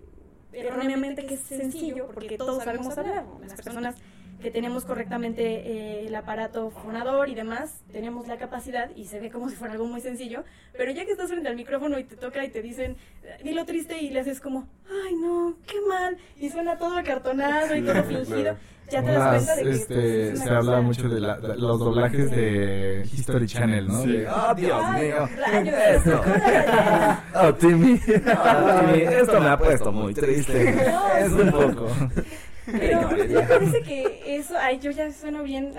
erróneamente que es sencillo porque todos sabemos hablar. Las personas que tenemos correctamente eh, el aparato fonador y demás, tenemos la capacidad y se ve como si fuera algo muy sencillo, pero ya que estás frente al micrófono y te toca y te dicen, dilo triste y le haces como, ay no, qué mal, y suena todo acartonado y todo fingido, ya te das cuenta de que
este,
pues,
se habla
cosa-
mucho de, la- de los doblajes de History Channel, ¿no?
Sí.
De, ¡Ah, Dios
Ay,
mío!
rayos,
Esto. ¡Oh, Timmy! ¡Oh, Timmy! (laughs) Esto me ha puesto muy triste. (laughs)
No,
Es un poco.
Pero me parece que eso, ay, yo ya sueno bien.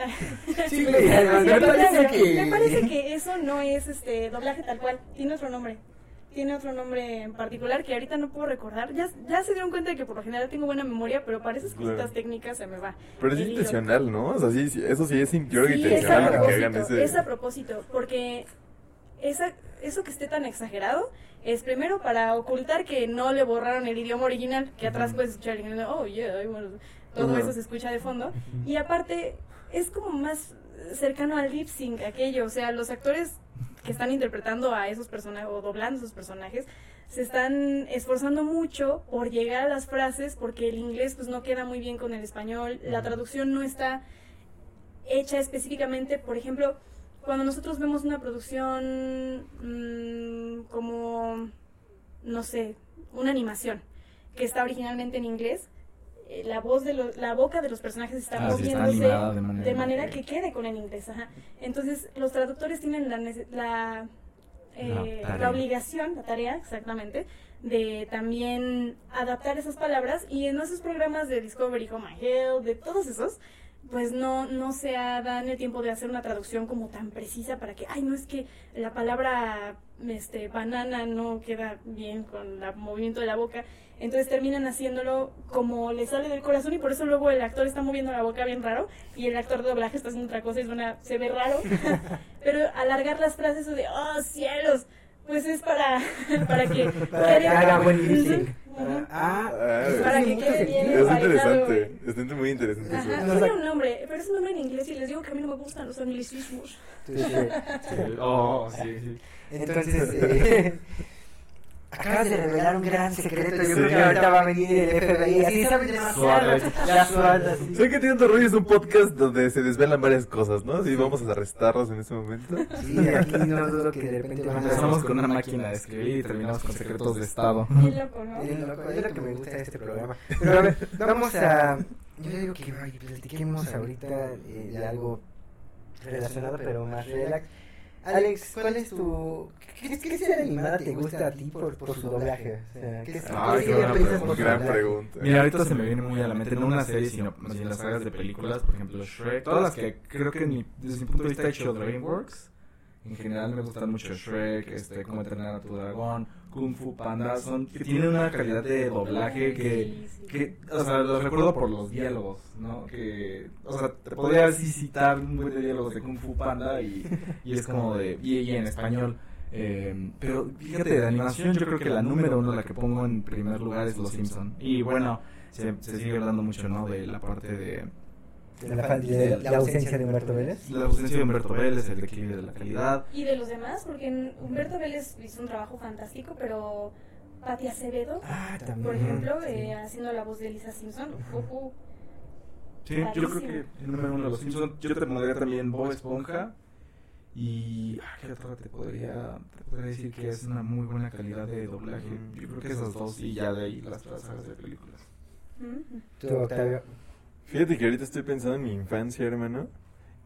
Sí, (laughs) me parece que...
Me parece que eso no es este doblaje tal cual, tiene otro nombre. Tiene otro nombre en particular que ahorita no puedo recordar. Ya, ya se dieron cuenta de que por lo general tengo buena memoria, pero para esas cositas
Claro.
técnicas se me va.
Pero es
el hilo.
intencional, ¿no? O sea, sí, sí, eso sí es yo
a
intencional que
propósito,
hagan ese...
es a propósito, porque esa, eso que esté tan exagerado es primero para ocultar que no le borraron el idioma original, que atrás puedes escuchar, y, oh yeah, bueno, todo eso se escucha de fondo, y aparte es como más cercano al lip sync aquello, o sea, los actores que están interpretando a esos personajes o doblando esos personajes se están esforzando mucho por llegar a las frases porque el inglés pues no queda muy bien con el español, la traducción no está hecha específicamente, por ejemplo, cuando nosotros vemos una producción mm, como, no sé, una animación que está originalmente en inglés, eh, la voz de los, la boca de los personajes está
Ah, sí, está
moviéndose
de manera-
de manera que quede con el inglés. Ajá. Entonces, los traductores tienen la, la, eh,
La
obligación, la tarea exactamente, de también adaptar esas palabras y en esos programas de Discovery Home and Health, de todos esos, pues no, no se ha- dan el tiempo de hacer una traducción como tan precisa para que, ay, no es que la palabra este, banana no queda bien con el movimiento de la boca. Entonces terminan haciéndolo como le sale del corazón y por eso luego el actor está moviendo la boca bien raro y el actor de doblaje está haciendo otra cosa y suena, se ve raro. (laughs) Pero alargar las frases o de, oh cielos, pues es para, (laughs) para que
Para que haga buen
ujú.
Ah,
Para que quede bien.
Es interesante, es muy interesante
Ajá, tiene un nombre, pero es un nombre en inglés y les digo que a mí no me gustan los anglicismos.
Sí, sí.
Oh, sí, sí.
Entonces, eh, (laughs) acabas de revelar un gran secreto. Yo creo que ahorita va a venir el FBI. Así saben demasiado.
SWAT.
La SWAT, así.
Sé que Tirando Rollo es un podcast donde se desvelan varias cosas, ¿no? Sí, vamos a arrestarlos en este momento.
Sí, aquí no dudo que de repente van a
Empezamos con una máquina de escribir y terminamos con secretos de Estado.
Qué loco, ¿no?
Bien loco, Es lo que me gusta de este programa. (laughs) Pero a ver, vamos a. Yo digo que platiquemos ahorita eh, de algo relacionado, pero más relax. Alex, ¿cuál es tu. ¿Qué, qué serie animada te gusta a ti por, por su doblaje? O sea, ¿qué,
Ay,
qué por
Gran
doblaje?
pregunta.
Mira, ahorita se me viene muy a la mente, no una serie, sino más bien las sagas de películas, por ejemplo Shrek, todas las que creo que ni- desde mi punto de vista ha hecho DreamWorks, en general me gustan mucho Shrek, este, Cómo entrenar a tu dragón, Kung Fu Panda, son, que tienen una calidad de doblaje que, o sea, los recuerdo por los diálogos, ¿no? Que, o sea, te podría así citar un buen de diálogos de Kung Fu Panda y, y es como de, y, y en español. Eh, pero fíjate, de animación yo creo que la número uno, la que pongo en primer lugar es Los Simpson. Y bueno, se, se sigue hablando mucho, ¿no? De la parte de
De la, fal- de la ausencia de Humberto Vélez.
la ausencia de Humberto Vélez, el declive de la calidad.
Y de los demás, porque Humberto Vélez hizo un trabajo fantástico, pero Pati Acevedo,
Ah, también.
por ejemplo,
sí.
eh, haciendo la voz de Lisa Simpson, ujú.
Sí, yo creo que el número uno de Los Simpson. Yo te pondría también Bob Esponja. Y ah, ¿qué otra te podría, te podría decir que es una muy buena calidad de doblaje? Yo creo que esas dos y ya de ahí las otras sagas de películas.
Tú, Octavio.
Fíjate que ahorita estoy pensando en mi infancia, hermano.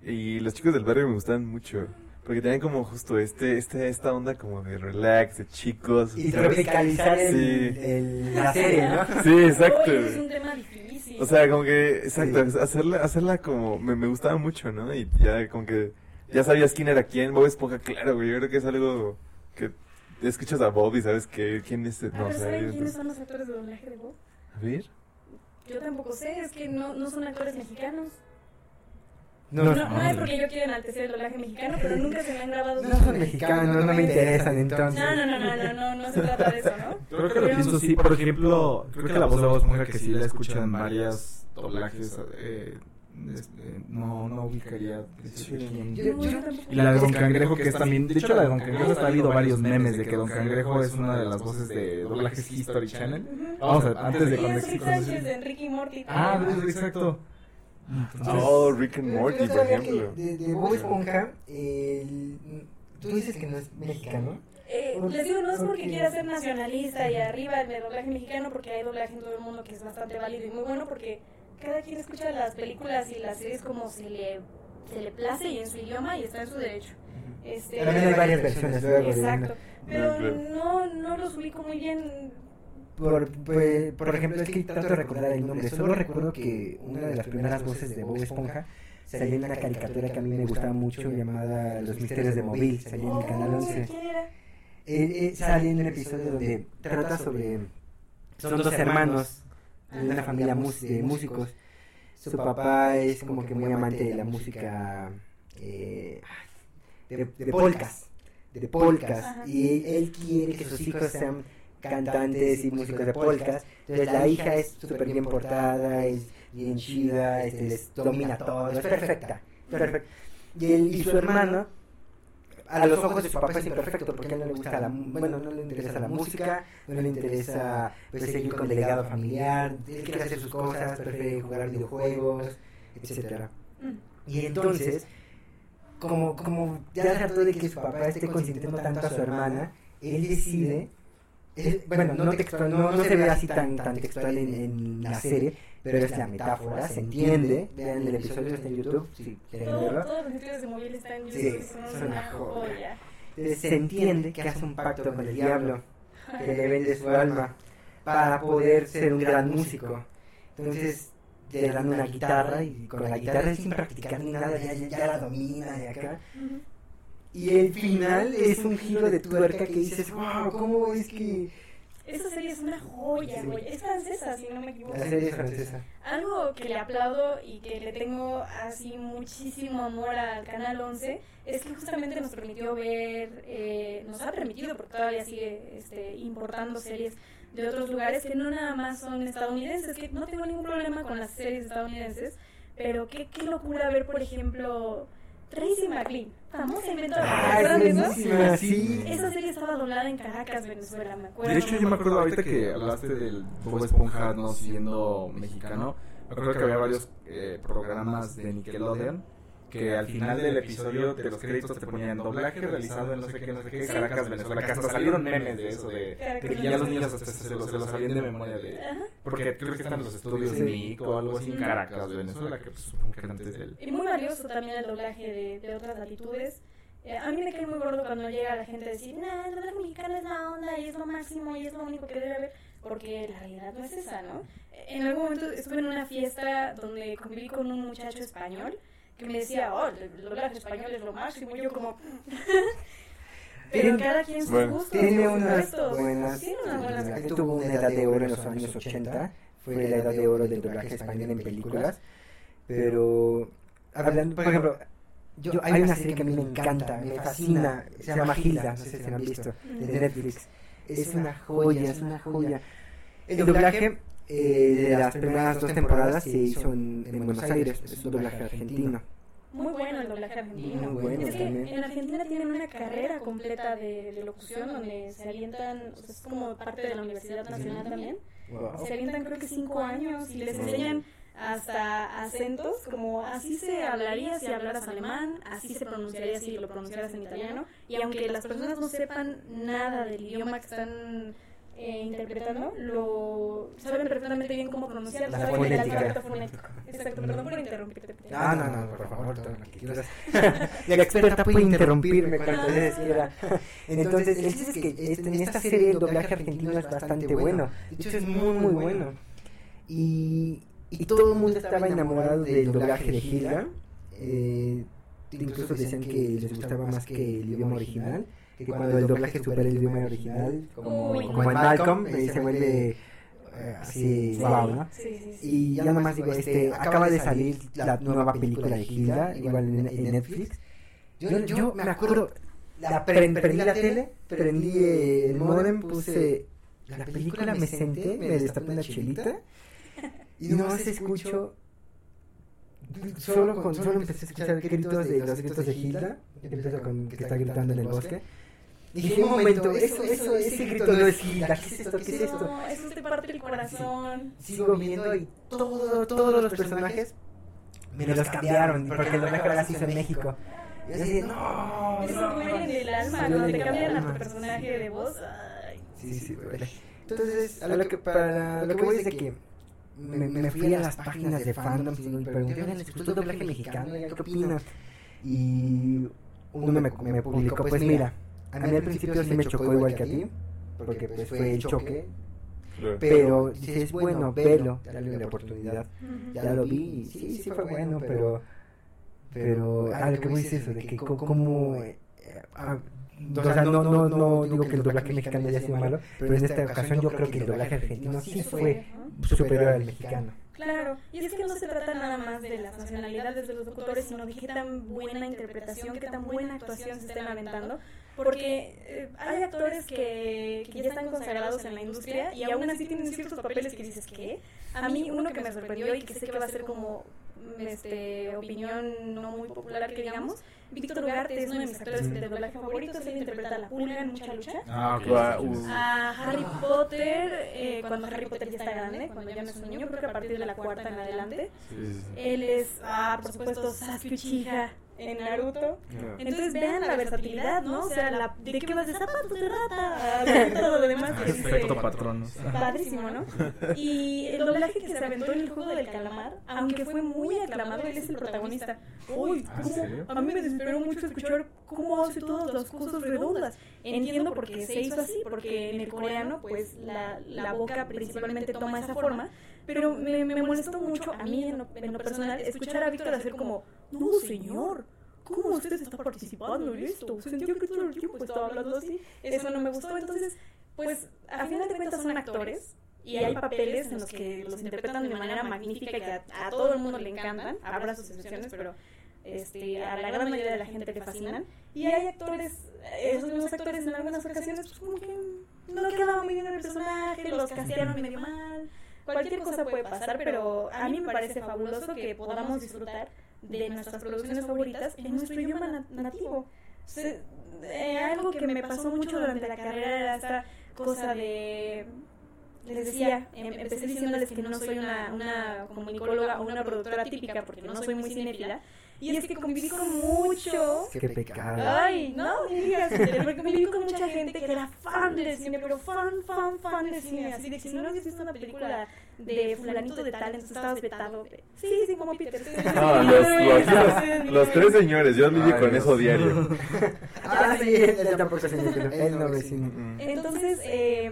Y los chicos del barrio me gustaban mucho. Porque tenían como justo este, este, esta onda como de relax, de chicos.
Y
¿sabes?
tropicalizar el,
Sí.
el- la serie, ¿no?
Sí, exacto.
Es un tema difícil.
O sea, como que, exacto,
Sí.
hacerla, hacerla como, me, me gustaba mucho, ¿no? Y ya como que, ya sabías quién era quién, Bob Esponja, claro, güey, yo creo que es algo que escuchas a Bob y sabes que, quién es,
Ah,
no
pero
sé.
¿saben quiénes son los actores de doblaje de Bob?
A ver.
Yo tampoco sé, es que no, no son actores mexicanos.
No,
No,
no,
no es porque yo quiera enaltecer el doblaje mexicano, pero nunca se me han grabado. sus
son mexicanos, no me interesan entonces.
No, no, no, no, no, no, no se trata de eso, ¿no?
Yo creo que lo pienso sí, por ejemplo, creo que la voz de Bob Esponja que sí la he escuchado en varios doblajes, eh, este, no, no ubicaría
Sí.
Yo-.
Y la de Don Cangrejo, que es también. De hecho, la de Don Cangrejo hasta ha habido varios memes de que Don Cangrejo es una de las voces de doblajes History Channel. Vamos a, antes de cuando
es Rick
cuando-
Sánchez de Enrique y Morty.
Ah, exacto. Entonces,
Oh, Rick and Morty, por ejemplo.
De, de Bob Esponja, el- tú dices que no es mexicano.
Eh,
¿Por-
les digo, no es
por
porque quiera ser nacionalista y arriba el doblaje mexicano, porque hay doblaje en todo el mundo que es bastante válido y muy bueno, porque cada quien escucha las películas y las series como se le, se le place y en su idioma y está en su derecho. Este,
También hay varias versiones luego de
Exacto. Pero
claro.
no, no los ubico muy bien.
Por, pues, por ejemplo, es que trato de recordar el nombre. Solo recuerdo que una de las primeras voces de Bob Esponja salía en una caricatura que a mí me gustaba mucho llamada Los Misterios de Móvil. Salía en el canal
Oh,
11.
¿Quién era?
Eh, eh, sale en un episodio donde trata sobre. Son dos hermanos de una familia mus- de músicos. Su papá es como que muy amante de la música. Eh, de, de polcas. De polcas.
Ajá.
Y él, él quiere que sus hijos sean cantantes y músicos de polcas. Entonces la hija es súper bien portada, es bien chida, este, les domina todo, es perfecta. perfecta. Y, él, y su hermano a los ojos de su papá es imperfecto porque a él no le gusta la bueno no le interesa la música no le interesa pues seguir con el legado familiar él quiere hacer sus cosas prefiere jugar videojuegos etcétera
Mm.
y entonces como como ya trató de que su papá esté consintiendo tanto a su hermana él decide él- bueno no textual no, no se ve así tan tan textual en, en la serie pero es la metáfora se entiende vean el episodio está en YouTube si quieren
Todo-
verlo
todos los sitios de móvil están en
Sí,
YouTube y son una
joya.
joya.
Entonces se entiende que hace un pacto con el diablo, que le vende su alma para poder ser un gran músico. Entonces le dan una guitarra y con la guitarra sin practicar ni nada ya, ya, la domina de acá. Y el final es un giro de tuerca que dices, wow, ¿cómo es que
Esa serie es una joya,
Sí.
joya. Es francesa, si no me equivoco.
la serie es francesa?
Algo que le aplaudo y que le tengo así muchísimo amor al Canal 11 es que justamente nos permitió ver, eh, nos ha permitido, porque todavía sigue este, importando series de otros lugares que no nada más son estadounidenses, que no tengo ningún problema con las series estadounidenses, pero qué, qué locura ver, por ejemplo, Tracy McLean, famosa inventora.
Ah,
¿Recuerdan
es buenísima, sí.
Esa serie estaba doblada en Caracas, Venezuela, me acuerdo.
De hecho, yo me acuerdo ahorita que hablaste del Bob Esponja no siendo mexicano. Me acuerdo que había varios eh, programas de Nickelodeon que al final del episodio de los créditos te ponían doblaje realizado en no sé qué, no sé qué, Caracas, Venezuela, que hasta salieron memes de eso, de, de que ya los niños hasta se, los, se los sabían de memoria de... Porque creo que están los estudios
Sí.
de NIC o algo así en Caracas, Venezuela, que pues, supongo que antes del...
Y muy valioso también el doblaje de, de otras latitudes. Eh, a mí me cae muy gordo cuando llega la gente a decir, nah, el doblaje mexicano es la onda y es lo máximo y es lo único que debe haber, porque la realidad no es esa, ¿no? En algún momento estuve en una fiesta donde conviví con un muchacho español que me decía, oh, el doblaje español es lo máximo, y yo como... (laughs) Pero
Tiene-
cada quien sus
Bueno,
gustos,
Tiene unas buenas.
Tiene unas buenas
tuvo una edad de oro en los años 80. Fue la edad de oro del doblaje español en películas. Pero, hablando, por ejemplo, yo, hay una serie que a mí me encanta, me fascina. Se llama Gilda, no sé si la han visto, de Netflix. Es una joya, es una joya. El doblaje eh, de las primeras dos temporadas se hizo en, en Buenos Aires, es un doblaje argentino.
Muy bueno el doblaje argentino.
Muy bueno
es que
también.
en Argentina tienen una carrera completa de, de locución donde se alientan, o sea, es como parte de la Universidad Nacional también.
Wow.
Se alientan creo que cinco años y les enseñan hasta acentos, como así se hablaría si hablaras alemán, así se pronunciaría si lo pronunciaras en italiano. Y aunque las personas no sepan nada del idioma que están eh, interpretando, lo saben perfectamente bien cómo pronunciar,
La
saben el
fonética.
fonético. Exacto, perdón por interrumpirte.
No, no, no, por favor, todo lo que quieras. La (laughs) experta puede interrumpirme cuando quiera. Entonces, el chiste es que este- en esta serie el doblaje argentino es bastante bueno. De hecho, es muy, muy bueno. Y, y todo el mundo estaba enamorado del doblaje de Hilda. Eh, incluso decían que les gustaba más que el idioma original. Que cuando el doblaje supera el idioma original, como, como en Malcolm, eh, se vuelve eh, así, wow, ¿no?
Sí, sí, sí.
Y ya nomás digo, este, acaba de salir la nueva película de Hilda, igual en, en Netflix. Yo, yo me acuerdo, la pre- prendí la tele, prendí el modem, puse la película, me senté, me destapé una chelita y nomás escucho, solo, con, solo empecé a escuchar gritos de los gritos de Hilda, empiezo con que está gritando en el bosque. Y dije, un momento, eso, eso, ese grito no es Hilda, ¿qué es esto? ¿Qué es esto?
No, eso te parte el corazón.
sigo viendo y todo, todos los personajes me los cambiaron, porque doblaje ahora se hizo en México. Y así, no,
Eso
no,
duele en el alma,
Sí,
cuando te cambian a tu personaje de voz. Ay.
Sí, sí, duele. Entonces, a lo que, para lo que voy es de que me, me fui a las páginas de fandoms y pregunté, oigan, ¿les gustó el doblaje mexicano? ¿Qué opinas? Y uno me, me publicó, pues mira, a mí al principio sí me chocó igual que a ti, porque pues fue el choque,
Claro.
pero dices, bueno, velo, dale la oportunidad. Ya lo vi y sí, sí fue bueno, pero, pero, ah, lo que voy a decir es eso, de que co- como, eh, ah, o sea, no, no, no digo que el doblaje mexicano haya sido malo, pero en esta ocasión yo creo que el doblaje argentino sí fue superior al mexicano.
Claro, y es que no se trata nada más de las nacionalidades de los locutores, sino de qué tan buena interpretación, qué tan buena actuación se estén aventando, porque eh, hay actores que, que ya están consagrados en la industria y aún así tienen ciertos papeles que dices, ¿qué? A mí uno que me sorprendió y que sé que va a ser como este opinión no muy popular que digamos, Víctor Ugarte es uno de mis actores de doblaje favoritos, él interpreta a la pulga en mucha lucha.
Ah,
uh.
sí.
A Harry Potter, eh, cuando Harry Potter ya está grande, cuando ya no es un niño, creo que a partir de la cuarta en adelante.
Sí, sí, sí.
Él es, ah, por supuesto, Sasuke Uchiha en Naruto.
Claro.
Entonces vean la versatilidad, ¿no? O sea, la, de qué vas de zapatos de rata a todo lo demás que.
Efecto patronos.
Padrísimo, ¿no? Y (laughs) el doblaje que se aventó en el juego del calamar, aunque fue muy aclamado, él es el protagonista. Uy,
Ah, ¿en
¿cómo? A mí me desesperó mucho escuchar cómo hace todas las cosas redondas. Entiendo por qué se hizo así, porque en el coreano, pues la, la boca principalmente toma esa forma. Pero me, me molestó mucho a mí, en lo, en lo personal, escuchar a Víctor hacer como, no, señor. ¿Cómo usted está participando en esto? Sentía que todo el tiempo estaba hablando así. Eso no me gustó. Entonces, pues, a final de cuentas son actores y hay papeles en los que los interpretan de manera magnífica y que a, a todo el mundo le encantan. Habrá sus excepciones, pero este, a la gran mayoría de la gente le fascinan. Y hay actores, esos mismos actores en algunas ocasiones, pues como que no quedaba muy bien en el personaje, los castearon medio mal. Cualquier cosa puede pasar, pero a mí me parece fabuloso que podamos disfrutar de nuestras producciones favoritas en nuestro idioma na- nativo. Se- eh, algo que me pasó mucho durante la carrera era esta cosa de les decía, em- empecé diciéndoles que no soy una, una comunicóloga o una productora típica porque no soy muy cinéfila. Y es que conviví con mucho...
Qué pecado.
Ay, no me digas, porque conviví con mucha gente que era fan del cine, pero fan, fan, fan del cine. Así de que si no habías visto una película de fulanito de tal, entonces estabas vetado. Sí, sí, como Peter. sí, sí,
No,
sí,
los,
sí,
los,
sí, sí, sí.
tres señores, yo lidio con eso diario. (laughs)
Ah, sí, él tampoco se Él no vecino.
Entonces, eh,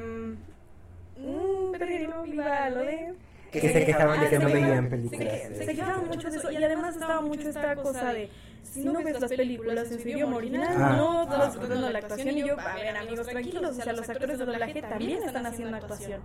mm, pero iba a lo de...
Que se quejaban de que no veían películas.
Se, se quejaban mucho de eso y además estaba mucho esta cosa de si no ves las películas en su idioma original,
Ah.
no estás disfrutando la actuación y yo, a ver amigos, tranquilos, o sea, los actores de doblaje también están haciendo actuación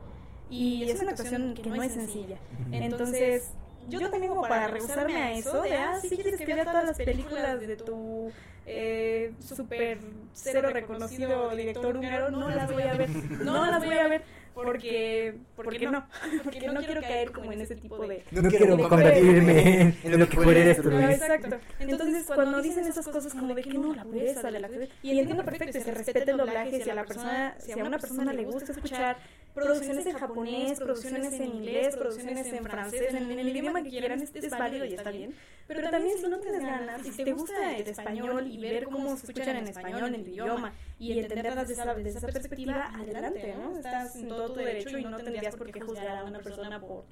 y es una actuación que no es sencilla. Entonces, yo también como para rehusarme a eso, de, ah, si quieres que vea todas las películas de tu eh, super cero reconocido director húngaro, no las voy a ver, (laughs) no las voy a ver porque, porque no, porque no (laughs) quiero caer como en ese tipo de...
No quiero convertirme (laughs) en, en lo que puede
No,
destruir.
exacto. Entonces, cuando dicen esas cosas como de que no, la pureza de la y entiendo perfecto, se respeta el doblaje, si a la persona, si a una persona. le gusta escuchar producciones en japonés, producciones en inglés, producciones en francés, en, en el idioma que quieran, es, es válido y está bien. Pero también si no tienes ganas, y si te gusta el español y ver cómo se escuchan en español, en el idioma, y entenderlas desde esa, desde esa perspectiva, adelante, ¿no? Estás en todo tu derecho y no tendrías por qué juzgar a una persona por...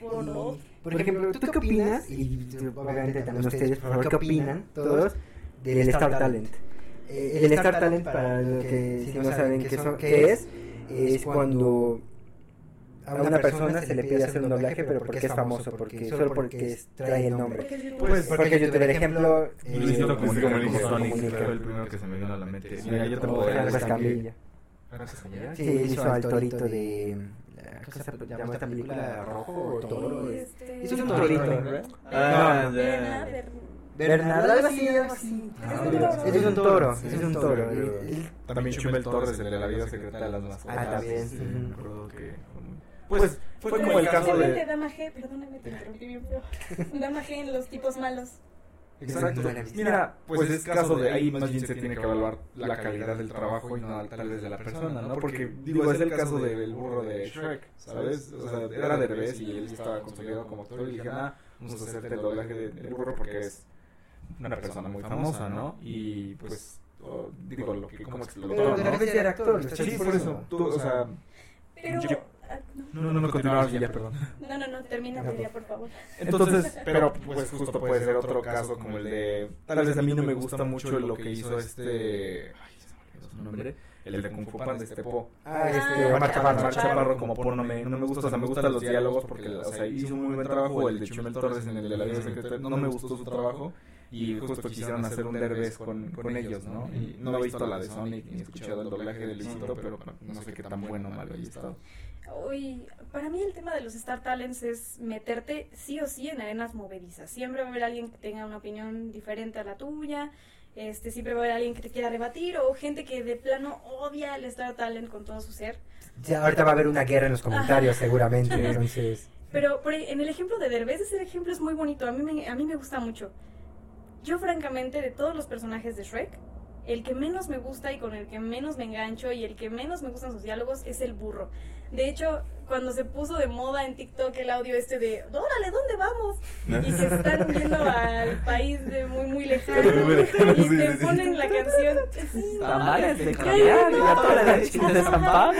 por no.
Por ejemplo, ¿tú qué opinas? Y obviamente también ustedes, por favor, ¿qué opinan todos del Star Talent? Eh, el Star Talent, para los que si no saben qué, son- qué es, es cuando a una persona se le pide hacer un doblaje, pero porque es famoso, porque solo porque es- trae el nombre. Pues porque yo te el ejemplo... eh,
Luisito Comunica como
Comunica.
Sonic,
Comunica.
fue el primero que se me vino a la mente. Mira, yo te
o
puedo
Franco
decir
Escamilla.
¿Franco Escamilla?
Sí, hizo al torito de... ¿Cómo se llama esta película? ¿Rojo o Toro?
Este,
Hizo un torito.
Ah,
Bernardo, así, algo así. Ese es un toro, ese es un toro. El- el-
También Chumel Torres, el de la vida secreta de las mascotas.
Ah, también.
Sí,
Ujú.
me acuerdo que... Pues fue como el caso de...
Dama G, perdóname, te interrumpí bien feo. Dama G en los tipos malos.
Exacto. Mira, pues es caso de ahí más bien se tiene que evaluar la calidad del trabajo y no tal vez de la persona, ¿no? Porque, digo, es el caso del burro de Shrek, ¿sabes? O sea, era Derbez y él estaba consolidado como actor y dije, ah, vamos a hacerte el doblaje de- del burro porque es una persona muy famosa, ¿no? Y pues, o, digo, lo que como explotó,
Pero de
¿no?
repente era actor.
Sí, por eso, tú, o sea,
Pero...
Yo-
ah,
no, no, no, continuamos ya, perdón.
No, no, no, termina tu idea, por favor.
Entonces, pero pues justo puede ser otro caso como el de, tal vez a mí no me gusta mucho lo que hizo este, ay, se me olvidó su nombre, el de Kung Fu Panda, este Po.
Ah, este,
Ah,
Omar Chaparro.
Omar Chaparro como por no me, no me gusta, o sea, me gustan los diálogos porque, o sea, hizo un muy buen trabajo, el de Chumel Torres en el de la vida secreta, no me gustó su trabajo y justo quisieron hacer un derbez con, con ellos, ¿no? Y no he visto la de Sonic ni he escuchado el doblaje de Luisito, pero no, sé qué tan bueno o malo haya estado.
Uy, para mí el tema de los Star Talents es meterte sí o sí en arenas movedizas. Siempre va a haber alguien que tenga una opinión diferente a la tuya, este, siempre va a haber alguien que te quiera rebatir o gente que de plano odia el Star Talent con todo su ser.
Ya, ahorita va a haber una guerra en los comentarios, seguramente. (laughs) Entonces,
Pero por e- en el ejemplo de Derbez, ese ejemplo es muy bonito, a mí, me, a mí me gusta mucho. Yo francamente, de todos los personajes de Shrek, el que menos me gusta y con el que menos me engancho y el que menos me gustan sus diálogos es el burro. De hecho, cuando se puso de moda en TikTok el audio este de ¡Órale, ¿dónde vamos? Y se están yendo al país de muy, muy lejano y
sí,
te
sí, sí.
ponen la canción.
Tamales de
Ay,
caviar y
no,
la torre de
Ajá.
de zampar.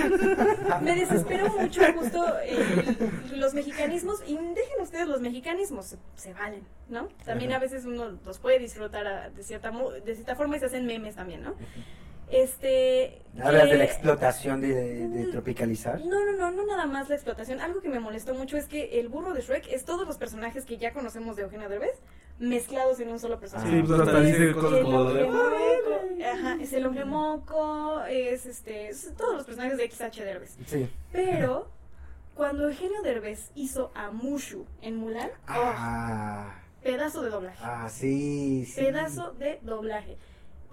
Me desesperó mucho justo eh, los mexicanismos y dejen ustedes los mexicanismos, se, se valen, ¿no? También a veces uno los puede disfrutar a- de cierta mo- de cierta forma y se hacen memes también, ¿no? Este
hablas de la explotación de, de- de tropicalizar.
no, no, no, no nada más la explotación. Algo que me molestó mucho es que el burro de Shrek es todos los personajes que ya conocemos de Eugenio Derbez mezclados en un solo personaje.
Sí, pues hasta dice cosas como de...
ajá, es el hombre moco, es este, es todos los personajes de XH Derbez.
Sí.
Pero cuando Eugenio Derbez hizo a Mushu en Mulan, oh,
Ah,
pedazo de doblaje.
ah, sí, sí.
Pedazo de doblaje.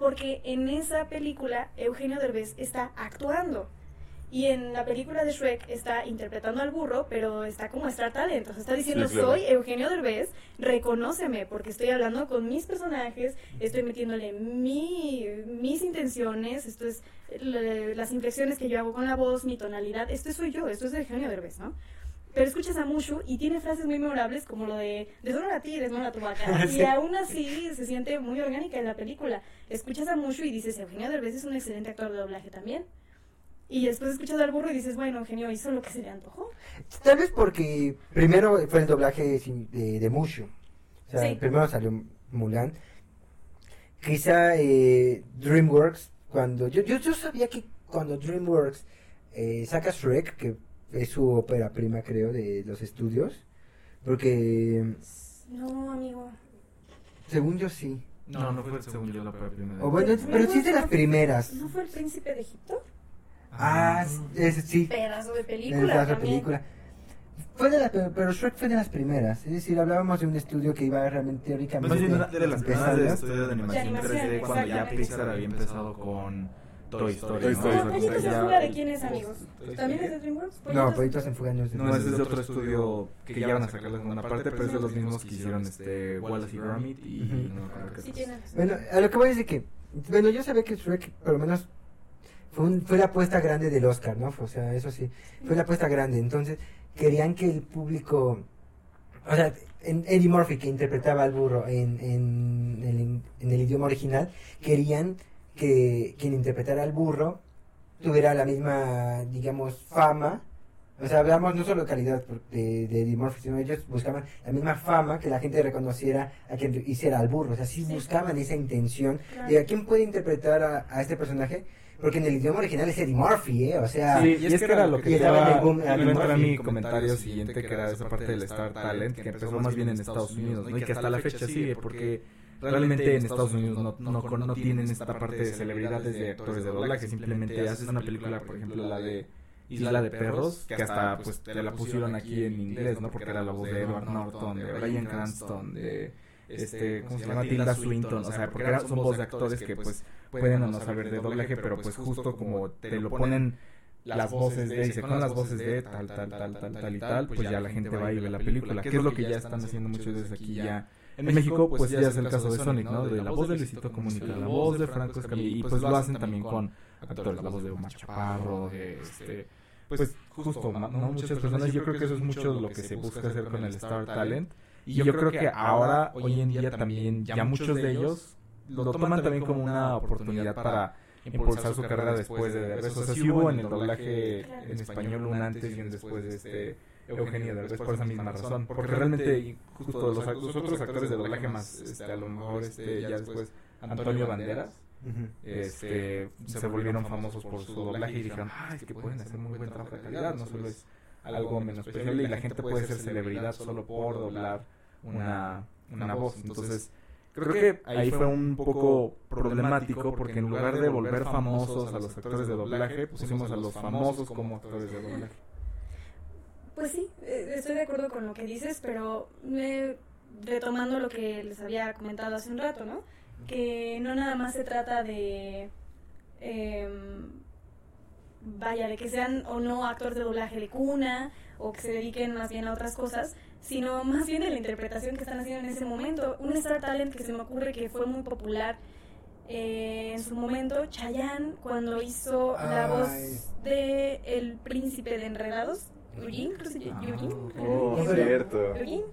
Porque en esa película Eugenio Derbez está actuando. Y en la película de Shrek está interpretando al burro, pero está como Star Talent. O sea, está diciendo,
Sí, claro.
soy Eugenio Derbez, reconóceme, porque estoy hablando con mis personajes, estoy metiéndole mi, mis intenciones, esto es le- las inflexiones que yo hago con la voz, mi tonalidad, esto soy yo, esto es Eugenio Derbez, ¿no? Pero escuchas a Mushu y tiene frases muy memorables como lo de deshonra a ti, deshonra a tu vaca. (laughs) Y aún así se siente muy orgánica en la película. Escuchas a Mushu y dices, Eugenio Derbez es un excelente actor de doblaje también. Y después escuchas al burro y dices, bueno, Eugenio hizo lo que se le antojó.
Tal vez porque primero fue el doblaje de, de Mushu. O sea,
Sí.
primero salió Mulan. Quizá eh, DreamWorks, cuando. Yo, yo, yo sabía que cuando DreamWorks eh, saca Shrek, que es su ópera prima, creo, de los estudios. Porque,
No, amigo.
según yo, sí.
No, no fue según yo la primera.
O bueno, pero sí es de las primeras.
¿No fue el príncipe de Egipto?
Ah, es, sí.
Pedazo de película
la
también.
película. Fue de la, pero, pero Shrek fue de las primeras. Es decir, hablábamos de un estudio que iba realmente teóricamente.
Más bien una de las primeras de estudio de animación
De animación,
3D cuando ya. Pixar había empezado con Toy Story.
Toy
¿no?
Story.
¿Pollitos en fuga de quién es, amigos? ¿También es de DreamWorks?
No, Pollitos en Fuga no es de
No, ese es de otro estudio que ya van a sacar la segunda parte, pero es de los mismos que hicieron este Wallace y Gromit y no me
Sí.
Bueno, a lo que voy a decir que. Bueno, yo sabía que Shrek, por lo menos. Fue, un- fue la apuesta grande del Oscar, ¿no? O sea, eso sí. Fue la apuesta grande. Entonces, querían que el público. O sea, en Eddie Murphy, que interpretaba al burro en, en, el, en el idioma original, querían que quien interpretara al burro tuviera la misma, digamos, fama. O sea, hablamos no solo de calidad de, de Eddie Murphy, sino ellos buscaban la misma fama que la gente reconociera a quien hiciera al burro. O sea, sí
Sí.
buscaban esa intención
Claro.
de a quién puede interpretar a, a este personaje. Porque en el idioma original es Eddie Murphy, ¿eh? O sea,
Sí, y es que era lo que
estaba en el boom,
a entrar
Murphy.
mi comentario siguiente, que era esa parte del Star Talent, que empezó más bien en Estados Unidos, ¿no? Y que hasta la fecha sigue, porque realmente en Estados Unidos no, no, no, no tienen esta parte de celebridades de actores de doblaje, simplemente haces una película, por ejemplo, la de Isla de Perros, que hasta pues te la pusieron aquí en inglés, ¿no? Porque era la voz de Edward Norton, de Bryan Cranston, de este, ¿cómo se llama? Tilda Swinton, o sea, porque eran, son voz de actores que pues pueden o no saber de doblaje, pero pues justo como te lo ponen las voces de, dice, con las voces de tal, tal, tal, tal, tal y tal, pues ya la gente va y ve la película, que es lo que ya están haciendo muchas veces aquí ya. En México, pues ya es el caso de Sonic, ¿no? De la voz de Luisito Comunica, la voz de Franco Escamilla, y pues lo hacen también con actores, la voz de Omar Chaparro, de este... Pues justo, ¿no? Muchas personas, yo creo que eso es mucho lo que se busca hacer con el Star Talent, Y yo creo que ahora, hoy en día también, ya muchos de ellos lo toman también como una oportunidad para impulsar su carrera después de Derbez. O sea, sí hubo en el doblaje en español un antes y un después de este Eugenio Derbez por esa misma razón. Porque realmente, justo los, los otros actores de doblaje más, este, a lo mejor este, ya después, Antonio Banderas,
Ujú.
este, se volvieron famosos por su doblaje y dijeron, ah, es que pueden hacer muy buen trabajo de calidad, no solo es algo menospreciable y la gente puede ser celebridad solo por doblar una, una voz. Entonces, creo que ahí fue un poco problemático porque en lugar de volver famosos a los actores de doblaje, pusimos a los famosos como actores de doblaje.
Pues sí, eh, estoy de acuerdo con lo que dices, pero eh, retomando lo que les había comentado hace un rato, ¿no? Que no nada más se trata de, em, vaya, de que sean o no actores de doblaje de cuna o que se dediquen más bien a otras cosas, sino más bien de la interpretación que están haciendo en ese momento. Un Star Talent que se me ocurre que fue muy popular eh, en su momento, Chayanne, cuando hizo la voz de El Príncipe de Enredados, Eugene, creo que se llama,
Ah,
Eugene.
Oh,
Eugene.
cierto.
Eugene.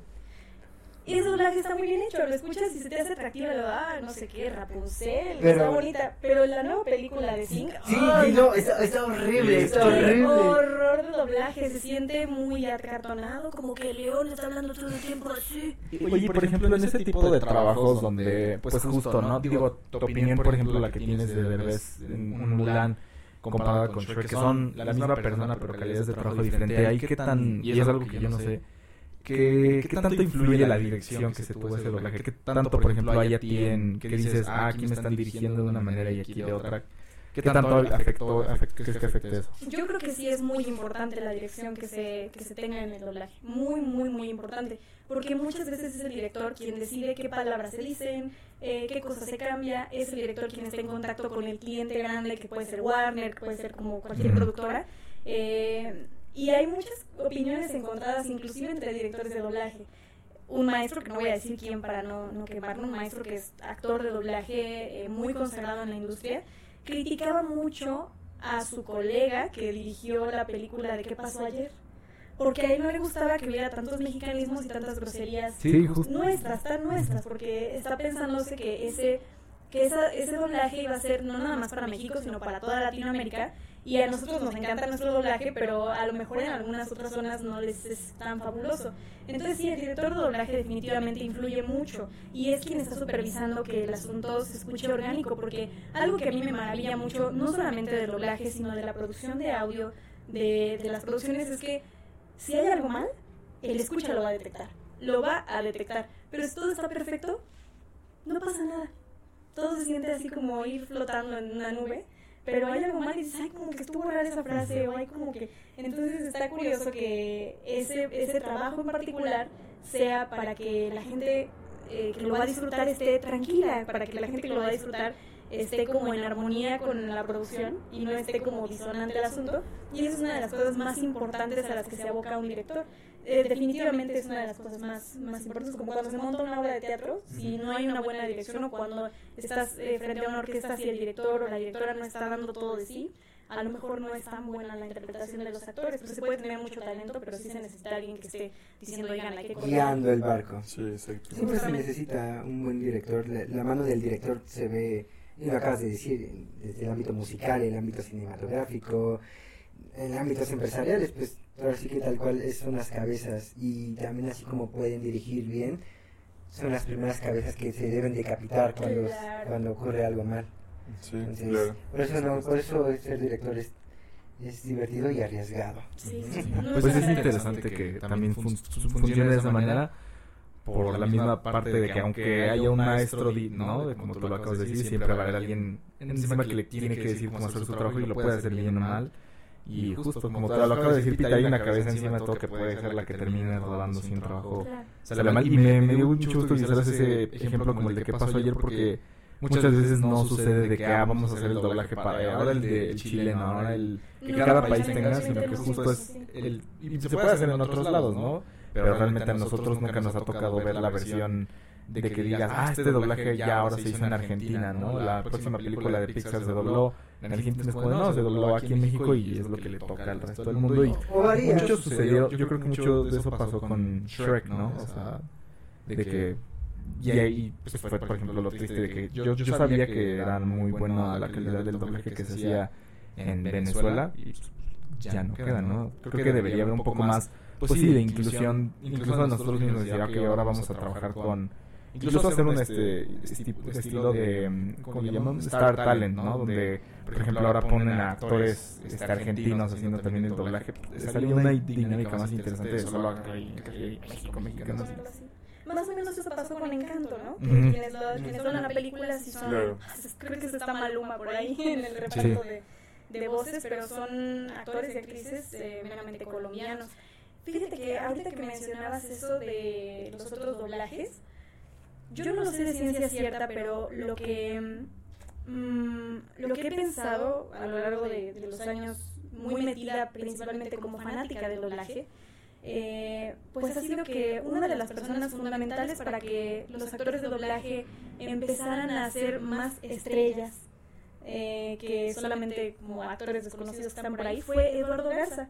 Y ese doblaje está muy bien hecho, lo escuchas y se te hace atractiva, lo, ah, no sé qué, Rapunzel,
Pero-
está bonita, pero la nueva película de Sing,
Sí,
¡ay!
sí, no, está, está horrible, está horrible.
horror de doblaje, se siente muy acartonado, como que León está hablando todo el tiempo así.
Oye, por ejemplo, en ese tipo de trabajos donde, pues justo, ¿no? Digo, tu opinión, por ejemplo, la que tienes de Derbez en un Mulan comparada con Shrek, que son la misma persona pero calidades de trabajo diferente, ahí qué tan, y es algo que yo no sé, ¿qué, qué tanto influye la dirección que se tuvo ese doblaje? ¿Qué tanto, por ejemplo, hay a ti en que dices, ah, aquí me están dirigiendo de una manera y aquí de otra? ¿Qué tanto afectó, afect- crees que afecte eso?
Yo creo que sí es muy importante la dirección que se, que se tenga en el doblaje. Muy, muy, muy importante. Porque muchas veces es el director quien decide qué palabras se dicen, eh, qué cosas se cambia. Es el director quien está en contacto con el cliente grande, que puede ser Warner, que puede ser como cualquier productora. Eh, y hay muchas opiniones encontradas, inclusive entre directores de doblaje. Un maestro, que no voy a decir quién para no, no quemarlo, un maestro que es actor de doblaje eh, muy consagrado en la industria, criticaba mucho a su colega que dirigió la película de ¿Qué pasó ayer? Porque a él no le gustaba que hubiera tantos mexicanismos y tantas groserías
Sí,
nuestras, tan nuestras, porque está pensándose que ese que esa, ese doblaje iba a ser no nada más para México, sino para toda Latinoamérica. Y a nosotros nos encanta nuestro doblaje, pero a lo mejor en algunas otras zonas no les es tan fabuloso. Entonces sí, el director de doblaje definitivamente influye mucho y es quien está supervisando que el asunto se escuche orgánico, porque algo que a mí me maravilla mucho, no solamente del doblaje, sino de la producción de audio, de, de las producciones, es que si hay algo mal, el escucha lo va a detectar, lo va a detectar. Pero si todo está perfecto, no pasa nada. Todo se siente así como ir flotando en una nube. Pero hay algo mal y dices, ay, como que estuvo rara esa frase, o hay como que... Entonces está curioso que ese, ese trabajo en particular sea para que la gente eh, que lo va a disfrutar esté tranquila, para que la gente que lo va a disfrutar esté como en armonía con la producción y no esté como disonante el asunto. Y esa es una de las cosas más importantes a las que se aboca un director. Eh, definitivamente es una de las cosas más, más importantes, como cuando se monta una obra de teatro, si no hay una buena dirección o cuando estás eh, frente a una orquesta y el director o la directora no está dando todo de sí, a lo mejor no es tan buena la interpretación de los actores, pues se puede tener mucho talento, pero sí se necesita alguien que esté diciendo, oigan, hay que cortar".
Guiando el barco.
Sí, exacto.
Siempre se necesita un buen director. La, la mano del director se ve, y lo acabas de decir, desde el ámbito musical, el ámbito cinematográfico, en ámbitos empresariales, pues sí que tal cual son las cabezas y también así como pueden dirigir bien, son las primeras cabezas que se deben decapitar cuando,
Claro.
cuando ocurre algo mal.
Sí,
Entonces,
claro.
por eso no, por eso ser director es, es divertido y arriesgado.
Sí, sí. No
Pues es interesante que también fun- funcione de esa manera por la misma parte de que aunque haya un maestro, di- ¿no? De como tú lo acabas de decir, siempre va a haber alguien encima que le tiene que decir cómo hacer su trabajo y lo puede hacer bien o mal. Y justo como te lo acabas de decir, Pita, hay una cabeza encima de todo que puede ser la que termine rodando sin trabajo
Claro.
sale mal. Y me, me dio mucho gusto que usaras ese ejemplo como el de que pasó ayer porque muchas veces no sucede de que ah, vamos a hacer el doblaje para ahora el de Chile, no, ahora el que
No,
cada país tenga,
no,
sino que justo es el y se puede hacer en otros lados, ¿no? Pero realmente a nosotros nunca nos ha tocado ver la versión de que digas, ah, este doblaje ya ahora se hizo en Argentina, ¿no? La próxima película de Pixar se dobló en Argentina, es como, no, se dobló aquí en México y es lo que le toca al resto del mundo y mucho sucedió, yo creo que mucho de eso pasó con Shrek, ¿no? O sea, de que y ahí pues, fue por ejemplo lo triste de que yo, yo sabía que era muy buena la calidad del doblaje que se hacía en Venezuela y pues, ya no queda, ¿no? Creo que debería haber un poco más, pues sí, de inclusión, incluso nosotros mismos decir, ok, ahora vamos a trabajar con, incluso hacer un este, estilo de, ¿cómo le llaman? Star Talent, ¿no? Donde, por ejemplo, ahora ponen a actores este, argentinos haciendo también el doblaje. Sería una dinámica más interesante de solo acá en México, mexicanos.
Más o menos eso pasó con Encanto, ¿no? Quienes, lo, quienes ven la película sí son... Creo que se está Maluma por ahí (laughs) en el reparto de de voces, pero son actores y actrices eh, meramente colombianos. Fíjate que ahorita que mencionabas eso de los otros doblajes, yo no lo sé de ciencia cierta, pero lo que, mm, lo que he pensado a lo largo de, los años, muy metida principalmente como fanática del doblaje, eh, pues ha sido que una de las personas fundamentales para que los actores de doblaje empezaran a ser más estrellas eh, que solamente como actores desconocidos están por ahí, fue Eduardo Garza.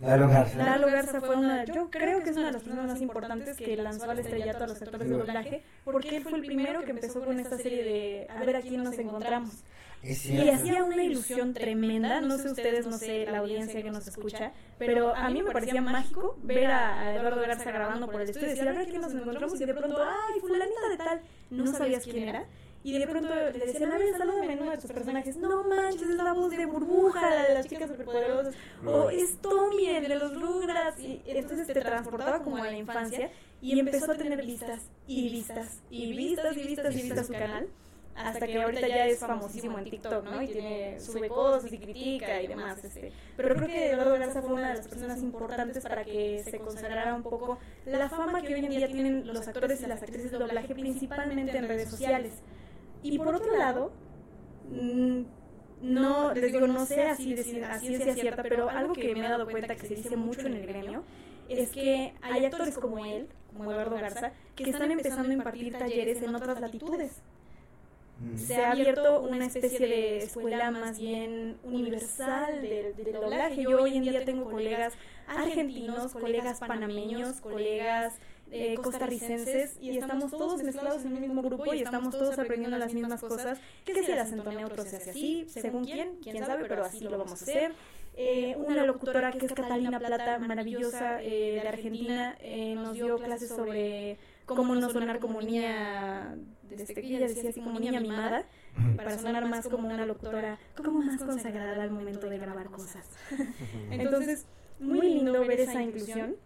Lalo Garza.
Lalo Garza fue una, yo creo que es una de las personas más importantes que lanzó al estrellato a los actores de doblaje, porque él fue el primero que empezó con esta serie de a ver a quién nos encontramos. Y hacía una ilusión tremenda, no sé ustedes, no sé la audiencia que nos escucha, pero a mí me parecía mágico ver a Eduardo Garza grabando por el estudio y decir, a ver a quién nos encontramos y de pronto, ay, fulanita de tal, no sabías quién era. Y de pronto le decían, a ver, salúdame uno de tus personajes. No manches, es la voz de Burbuja, de las chicas superpoderosas. O es Tommy, el de los Rugrats. Y entonces te transportaba como a la infancia y empezó a tener vistas y vistas y vistas y vistas y vistas su canal. Hasta que ahorita ya es famosísimo en TikTok, ¿no? Y tiene, sube cosas y critica y demás. Este. Pero creo que Eduardo Garza fue una de las personas importantes para que se consagrara un poco la fama que hoy en día tienen los actores y las actrices de doblaje, principalmente en redes sociales. Y por otro lado, mm, no, les digo, no sé así de ciencia cierta, pero algo que me he dado cuenta que se dice mucho en el gremio es que hay actores como él, como Eduardo Garza, que están empezando a impartir talleres en otras latitudes. Mm. Se ha abierto una especie de escuela más bien universal del, del doblaje. Yo hoy en día tengo colegas argentinos, colegas panameños, colegas eh, costarricenses y estamos todos mezclados en el mismo grupo y estamos todos aprendiendo las mismas cosas, que si el acento neutro se hace así, según quién, quién sabe, pero así lo vamos a hacer. Eh, una locutora que es Catalina Plata, maravillosa, eh, de Argentina, nos dio clases sobre cómo no sonar como niña, desde que ella decía así como niña mimada, para sonar más como una locutora, como más consagrada al momento de grabar cosas. (laughs) (laughs) Entonces, muy lindo ver esa inclusión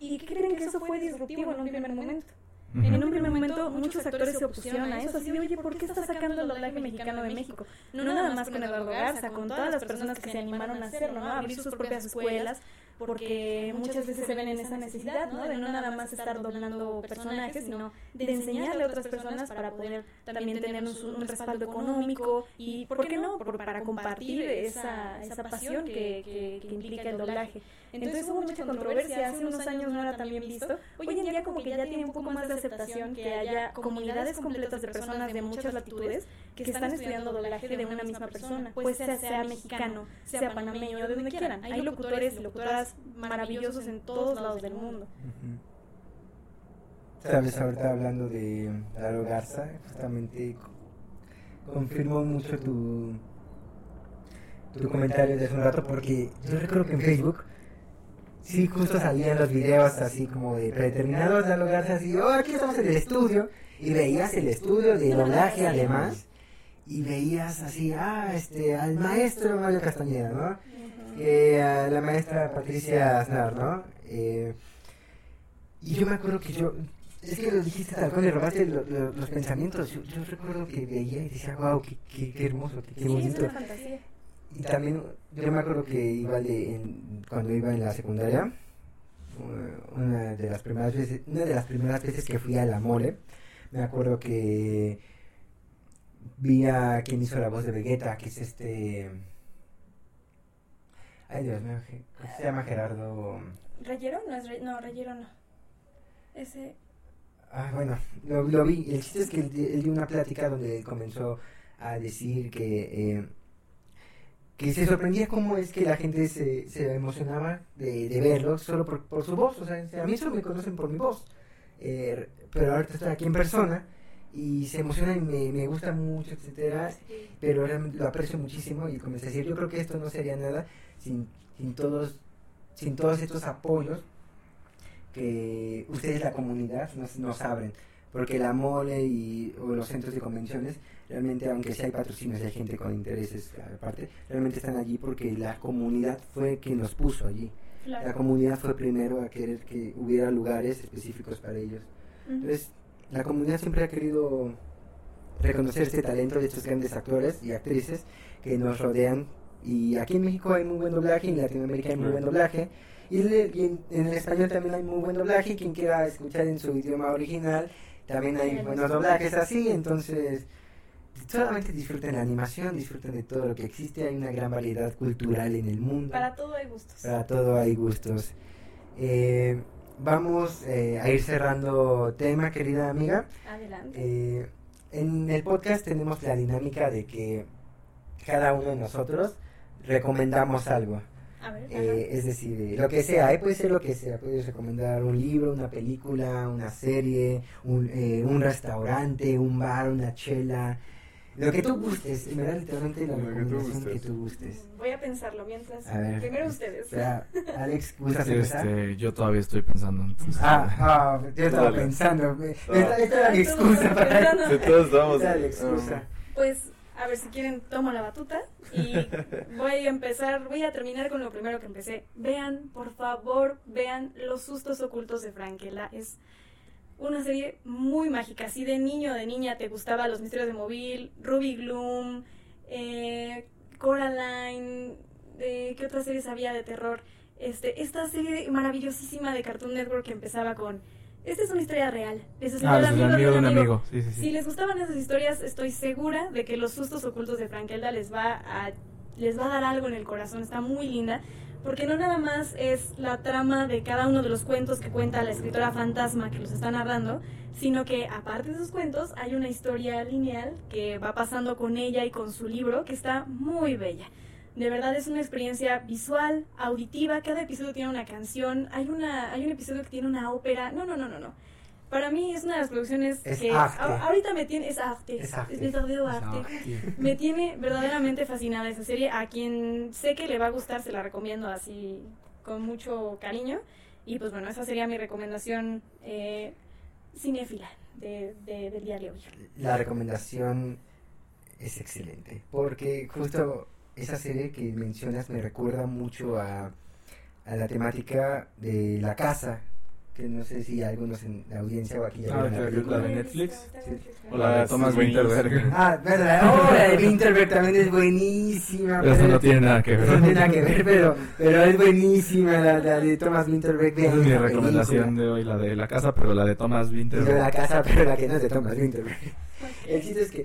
¿Y qué creen que eso fue disruptivo en un primer momento? En un primer momento muchos actores se opusieron a eso, así de, oye, ¿por qué está sacando el doblaje mexicano de México? No nada más con Eduardo Garza, con todas las personas que se animaron a hacerlo, ¿no? A abrir sus propias escuelas, porque muchas veces se ven en esa necesidad, ¿no? De no nada más estar doblando personajes, sino de enseñarle a otras personas para poder también tener un, respaldo económico y, ¿por qué no? para compartir esa, esa pasión que, que, que implica el doblaje. Entonces hubo mucha controversia, hace unos años no era tan bien visto. Hoy en día como que ya tiene un poco más de aceptación que haya comunidades completas de personas de muchas latitudes que están estudiando doblaje de una misma persona, pues sea, sea mexicano, sea panameño, de donde quieran. Hay locutores y locutoras maravillosos en todos lados del mundo.
Sabes, ahorita hablando de Lalo Garza, justamente confirmo mucho tu, tu comentario de hace un rato porque yo recuerdo que en Facebook sí, justo salían los videos así como de predeterminados Lalo Garza, así, oh, aquí estamos en el estudio, y veías el estudio de doblaje además, y veías así, ah, este, al maestro Mario Castañeda, ¿no? Eh, a la maestra Patricia Aznar, ¿no? Eh, y yo me acuerdo que yo, es que lo dijiste tal cual, le robaste los pensamientos. Yo, recuerdo que veía y decía, wow, qué, qué, hermoso, qué, bonito. Y también, yo me acuerdo que igual de, cuando iba en la secundaria, una de las primeras veces, una de las primeras veces que fui a la mole, me acuerdo que vi a quien hizo la voz de Vegeta, que es este Ay, Dios mío, se llama Gerardo?
¿Rayero? No, es no, Rayero no. Ese...
Ah, bueno, lo, lo vi. El chiste es que él, dio una plática donde comenzó a decir que... Eh, que se sorprendía cómo es que la gente se, se emocionaba de, de verlo solo por, por, su voz. O sea, a mí solo me conocen por mi voz. eh, pero ahorita estoy aquí en persona y se emociona y me, me gusta mucho, etcétera, pero lo aprecio muchísimo y comencé a decir, yo creo que esto no sería nada sin, sin todos sin todos estos apoyos que ustedes la comunidad nos, nos abren porque la mole y o los centros de convenciones realmente aunque sea hay patrocinios hay gente con intereses aparte realmente están allí porque la comunidad fue quien los puso allí.
Claro.
la comunidad fue primero a querer que hubiera lugares específicos para ellos. Entonces la comunidad siempre ha querido reconocer este talento de estos grandes actores y actrices que nos rodean. Y aquí en México hay muy buen doblaje en Latinoamérica hay muy buen doblaje. Y, le- y en, en el español también hay muy buen doblaje. Quien quiera escuchar en su idioma original también hay buenos doblajes. así. Entonces solamente disfruten la animación disfruten de todo lo que existe hay una gran variedad cultural en el mundo
Para todo hay gustos.
para todo hay gustos. Eh, vamos eh, a ir cerrando tema, querida amiga.
Adelante.
Eh, en el podcast tenemos la dinámica de que cada uno de nosotros recomendamos algo.
a ver,
Eh, es decir, eh, lo que sea, eh, puede ser lo que sea. Puedes recomendar un libro, una película, una serie, un, eh, un restaurante, un bar, una chela. Lo que tú gustes, en verdad, literalmente la recomendación que tú gustes.
Voy a pensarlo mientras.
A ver.
Primero ustedes.
Espera, Alex, ¿gustas empezar?
Este, yo todavía estoy pensando. entonces,
Ah, ah, yo estaba
Dale.
pensando.
Ah.
Esta, esta era mi excusa para.
Sí, todos estamos.
Esta era la excusa.
Pues, a ver si quieren, tomo la batuta y voy a empezar, voy a terminar con lo primero que empecé. Vean, por favor, vean Los sustos ocultos de Franquela. Es una serie muy mágica. Si de niño o de niña te gustaba Los misterios de Móvil, Ruby Gloom, eh, Coraline, eh, ¿qué otras series había de terror? Este, esta serie maravillosísima de Cartoon Network que empezaba con... Esta es una historia real. Les
Ah,
el
amigo de un amigo. Sí, sí, sí.
si les gustaban esas historias, estoy segura de que los sustos ocultos de Frankelda les va a les va a dar algo en el corazón. Está muy linda porque no nada más es la trama de cada uno de los cuentos que cuenta la escritora fantasma que los está narrando, sino que aparte de esos cuentos hay una historia lineal que va pasando con ella y con su libro que está muy bella. De verdad es una experiencia visual, auditiva, cada episodio tiene una canción, hay una hay un episodio que tiene una ópera. No, no, no, no, no. Para mí es una de las producciones
Es
que a- ahorita me tiene es arte,
Es arte.
es verdadero arte. Me tiene verdaderamente fascinada esa serie. A quien sé que le va a gustar, se la recomiendo así con mucho cariño. Y pues bueno, esa sería mi recomendación eh, cinéfila de, de- del día de hoy.
La recomendación es excelente. Porque justo esa serie que mencionas me recuerda mucho a, a la temática de la casa. Que no sé si algunos en la audiencia o aquí ya
Ah,
la
la
película.
de Netflix.
Sí.
O la de
Ah,
Thomas. Winterberg. (laughs)
Ah, verdad. Oh, la de (laughs) Winterberg también es buenísima.
Pero eso no tiene nada que ver.
No tiene nada que ver, pero, pero es buenísima la, la de Thomas Winterberg.
Esa es mi recomendación
película.
de hoy, la de la casa, pero la de Thomas
Y
Winter.
de la casa, pero la que no es de Thomas Winterberg. (laughs) El chiste es que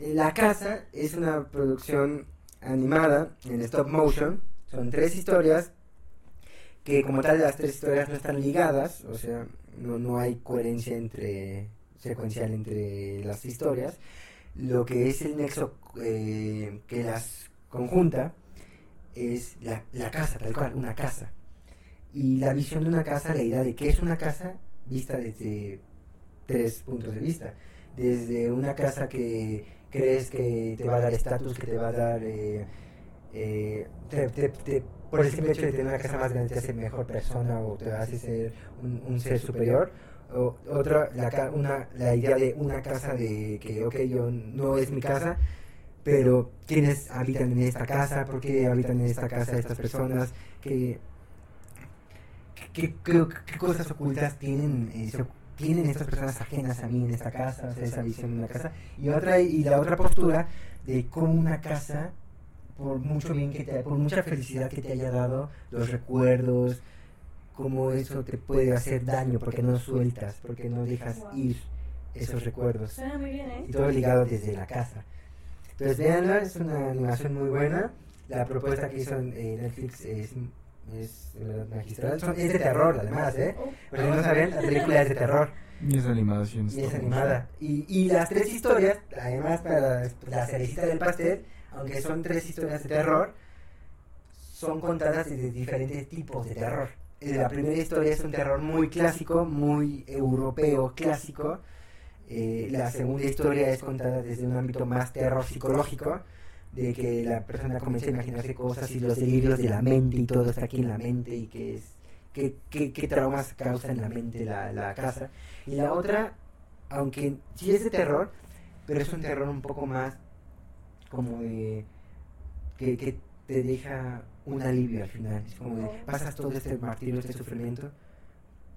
eh, La Casa es una producción animada en stop motion. Son tres historias que como tal las tres historias no están ligadas, o sea, no, no hay coherencia entre secuencial entre las historias. Lo que es el nexo eh, que las conjunta es la, casa, tal cual, una casa. Y la visión de una casa, la idea de qué es una casa, vista desde tres puntos de vista. Desde una casa que crees que te va a dar estatus, que te va a dar... eh, eh, por el simple hecho de tener una casa más grande te hace mejor persona o te hace ser un, un ser superior. O, otra, la, una, la idea de una casa de que, ok, yo no es mi casa, pero quiénes habitan en esta casa, por qué habitan en esta casa estas personas, qué, qué, qué- qué cosas ocultas tienen, eh, se- tienen estas personas ajenas a mí en esta casa, o sea, esa visión de una casa. Y otra y la otra postura de cómo una casa, por mucho bien que te, por mucha felicidad que te haya dado, los recuerdos, cómo eso te puede hacer daño porque no sueltas, porque no dejas
Wow.
ir esos recuerdos
Suena muy bien, ¿eh?
y todo ligado desde la casa. Entonces, véanla, es una animación muy buena. La propuesta que hizo eh, Netflix es, es magistral. Son- es de terror, además, ¿eh?
Oh,
Pero si no saben, la película es de terror
Y esa animación.
y es animada. Y, y las tres historias, además, para la cerecita del pastel, aunque son tres historias de terror, son contadas desde diferentes tipos de terror. eh, la primera historia es un terror muy clásico, muy europeo clásico. Eh, la segunda historia es contada desde un ámbito más terror psicológico, de que la persona comienza a imaginarse cosas y los delirios de la mente y todo está aquí en la mente y que es qué, qué, traumas causa en la mente la casa. Y la otra, aunque sí es de terror, pero es un terror un poco más como de que, que te deja un alivio al final. Es como de pasas todo este martirio, este sufrimiento,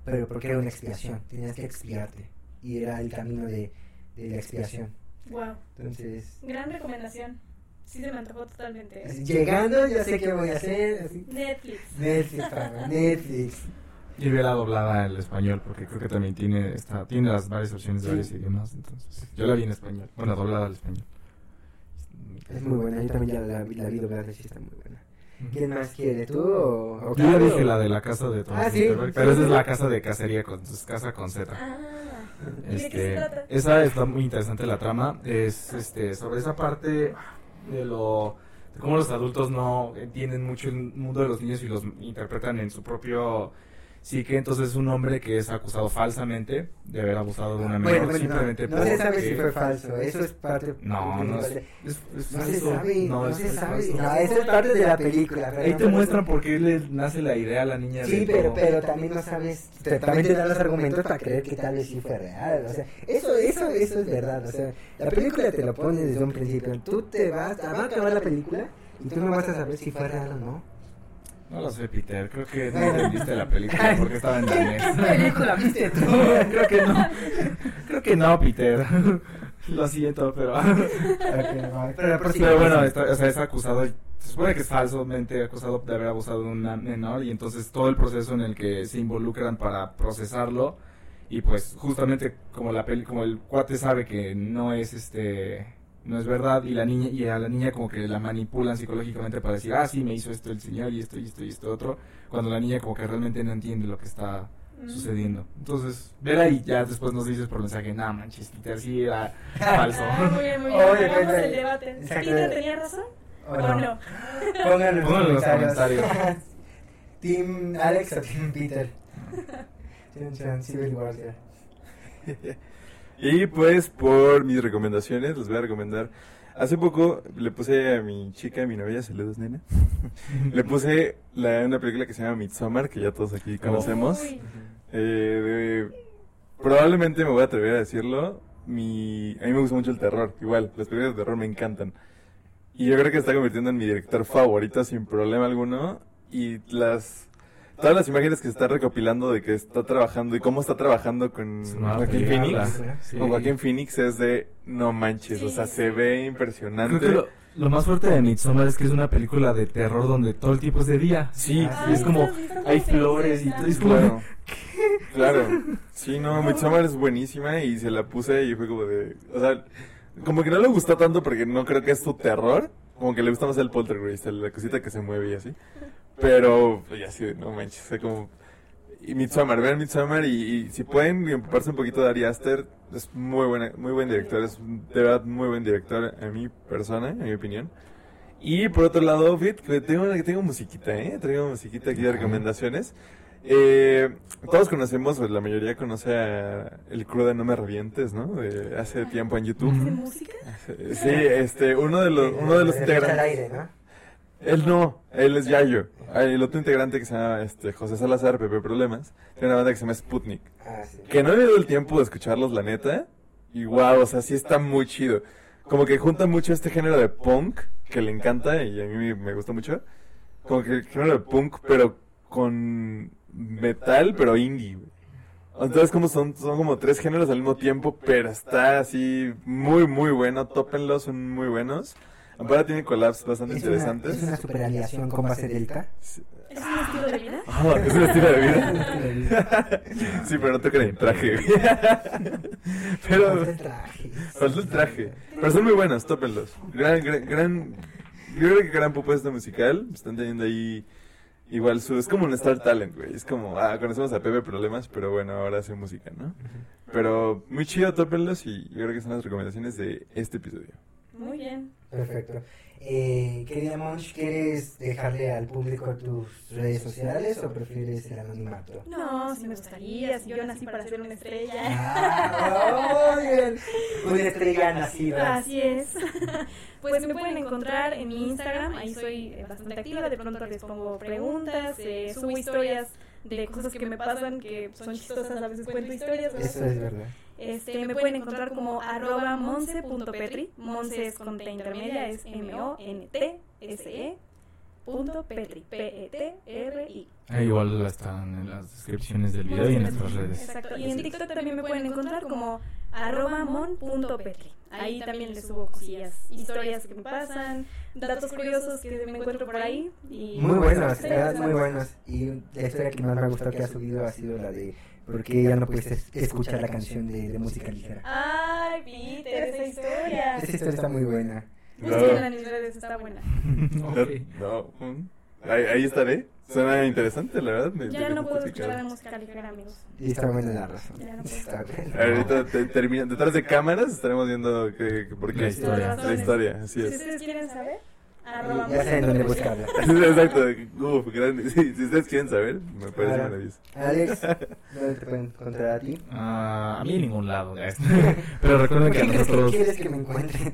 pero porque era una expiación, tenías que expiarte y era el camino de, de la expiación.
Wow.
Entonces,
Gran recomendación. Sí se me antojó totalmente. ¿eh?
así, llegando ya sé qué voy a hacer. Así.
Netflix.
Netflix, (laughs) Pablo, Netflix.
Yo vi la doblada al español porque creo que también tiene está, tiene las varias opciones de
Sí.
varios idiomas. Entonces, yo la vi en español. Bueno, doblada al español.
Es muy buena, yo también ya la, vi- la vi doblada, sí está muy buena. ¿Quién más quiere? ¿Tú o, o
Yo ya dije la de la casa de Thomas
Ah, sí.
Winterberg, pero esa es la casa de cacería con es casa con Z.
Ah. ¿Y de qué se
Este,
trata?
esa está muy interesante la trama. Es este sobre esa parte de lo de cómo los adultos no entienden mucho el mundo de los niños y los interpretan en su propio psique. Entonces, un hombre que es acusado falsamente de haber abusado de una menor
Bueno, bueno,
simplemente
no, no se sabe si fue falso, eso es parte...
No, no es,
parte-
es- es
No se
falso.
sabe, no,
es-
se
es
sabe.
falso.
No, eso es parte de la película.
Ahí te muestran
muestra.
por qué le nace la idea a la niña
Sí,
de
pero,
todo.
pero también no sabes, te- también te dan los argumentos para creer que tal vez sí fue real, o sea, eso, eso, eso es verdad, o sea, la película te lo pone desde un principio, tú te vas, va a acabar la película y tú no vas a saber si fue real o no.
No lo sé, Peter. Creo que no entendiste la película porque estaba en danés.
¿Qué película viste tú? (laughs)
Creo que no. Creo que no, Peter. Lo siento, pero.
Pero
Pero bueno, está- o sea, es acusado. Se supone que es falsamente acusado de haber abusado de una menor y entonces todo el proceso en el que se involucran para procesarlo y pues justamente como la peli, como el cuate sabe que no es este no es verdad y la niña y a la niña como que la manipulan psicológicamente para decir ah sí me hizo esto el señor y esto y esto y esto otro cuando la niña como que realmente no entiende lo que está
Mm.
sucediendo entonces vela y ya después nos dices por mensaje nah manches Peter sí era falso (laughs)
Ah, muy bien, muy bien.
Oye,
Hagamos el debate. ¿Peter tenía razón
¿O
o
no?
no?
Pónganlo en los comentarios. (laughs) Team Alex o Team Peter. (laughs) Chan, Civil.
Y pues por mis recomendaciones, les voy a recomendar. Hace poco le puse a mi chica, a mi novia, saludos nena. (laughs) le puse la, una película que se llama Midsommar, que ya todos aquí conocemos. Eh, de- probablemente me voy a atrever a decirlo. Mi, a mí me gusta mucho el terror, igual, las películas de terror me encantan. Y yo creo que se está convirtiendo en mi director favorito sin problema alguno. Y las todas las imágenes que se está recopilando de que está trabajando y cómo está trabajando con Joaquín. Phoenix.
Sí.
Con Joaquín Phoenix es de no manches, o sea, se ve
Creo
impresionante.
que lo, lo más fuerte de Midsommar es que es una película de terror donde todo el tiempo es de día.
Sí,
Ah,
y es como, hay flores y todo. Es como,
Claro. Claro. Sí, no, Midsommar es buenísima y se la puse y fue como de... O sea, como que no le gustó tanto porque no creo que es su terror. Como que le gusta más el poltergeist, la cosita que se mueve y así. Pero, pues ya sí, no manches, o sea, como... Y Midsommar, vean Midsommar y, y si pueden empaparse un poquito de Ari Aster, es muy buena, muy buen director, es de verdad muy buen director a mi persona, en mi opinión. Y por otro lado, Fit, que tengo, que tengo musiquita, ¿eh? Traigo musiquita aquí de recomendaciones. Eh, todos conocemos, o la mayoría conoce a el crew de No Me Revientes, ¿no? De hace tiempo en YouTube.
¿De música?
Sí, este, uno de los, uno de los
al
integrantes.
aire, ¿no?
Él no, él es Yayo. El otro integrante que se llama este, José Salazar, Pepe Problemas, tiene una banda que se llama Sputnik.
Ah, sí.
Que no he tenido el tiempo de escucharlos, la neta. Y wow, o sea, sí está muy chido. Como que junta mucho este género de punk, que le encanta y a mí me gusta mucho. Como que el género de punk, pero con metal, pero indie. güey. Entonces como son, son como tres géneros al mismo tiempo, pero está así muy, muy bueno. Tópenlos, son muy buenos. Ahora tiene collabs bastante
Es una,
interesantes.
es una super aliación con base delta.
¿Es un estilo de vida?
Ah, es un estilo de vida. (laughs) sí, pero no tocan el traje. (laughs) pero
Falta el traje.
falta el traje. Pero son muy buenos, tópenlos. Gran, gran, gran, yo creo que gran propuesta musical. Están teniendo ahí igual su, es como un Star Talent, güey. Es como, ah, conocemos a Pepe Problemas, pero bueno, ahora hace música, ¿no? Pero muy chido, tópenlos y yo creo que son las recomendaciones de este episodio.
Muy bien.
Perfecto. Eh, querida Monch, ¿quieres dejarle al público tus redes sociales o prefieres el anonimato?
No, sí me gustaría, si yo nací para ser una estrella.
Ah, muy bien. (laughs) Una estrella nacida.
Así es. (laughs) Pues me pueden encontrar en mi Instagram, ahí soy bastante activa, de pronto les pongo preguntas, eh, subo historias de cosas que me pasan que son chistosas, a veces cuento historias. ¿no?
Eso es verdad.
Este, me pueden encontrar como arroba monse.petri, monse es con T intermedia, es M-O-N-T-S-E punto petri, P-E-T-R-I.
Ah, igual están en las descripciones del video y en nuestras redes.
Exacto, y en TikTok también me pueden encontrar como arroba mon.petri. Ahí también les subo cosillas, historias que me pasan, datos curiosos que me encuentro por ahí. Y
Muy buenos, verdad,
sí,
muy buenos. Y la historia que más me ha gustado que ha subido ha sido la de por qué ya no puedes es- escuchar la canción de, de música ligera.
Ay, Peter, esa historia.
Esa historia está muy buena.
En mis redes, está buena. (laughs) (laughs)
No, ahí, ahí estaré. Suena interesante, la verdad. me-
Ya no puedo escuchar la música ligera, amigos.
Y está buena la razón.
Ya no puedo.
Está.
Ahorita te, termina, detrás de cámaras estaremos viendo que, que por qué.
La historia.
La historia, así
Si
es.
ustedes quieren saber, arroba
Ya saben dónde buscarla. (laughs)
Exacto, uf, grande. Sí, si ustedes quieren saber, me parece
Ahora,
maravilloso.
Alex, (laughs) ¿dónde te pueden encontrar a ti?
Ah, a mí en ningún lado. (laughs) Pero recuerden
¿Por
que a
qué
nosotros...
quieres que me encuentren?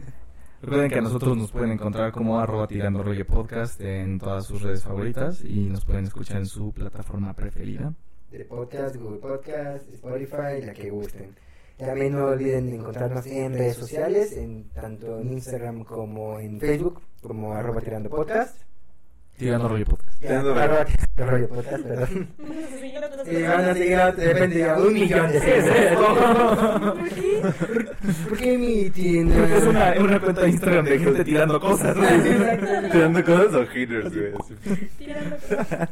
Recuerden que a nosotros nos pueden encontrar como arroba tirando rollo podcast en todas sus redes favoritas y nos pueden escuchar en su plataforma preferida.
De podcast, Google Podcast, Spotify, la que gusten. También no olviden encontrarnos en redes sociales, en tanto en Instagram como en Facebook, como arroba tirando podcast.
Tirando rollo podcast.
Tirando rollo. (laughs)
podcast, perdón. Y van a seguir de repente ya un millón de seguidores.
¿Por qué?
¿Por qué mi tienda?
Porque es una, una cuenta de Instagram de gente tirando cosas.
Tirando cosas o haters, güey.
Tirando cosas.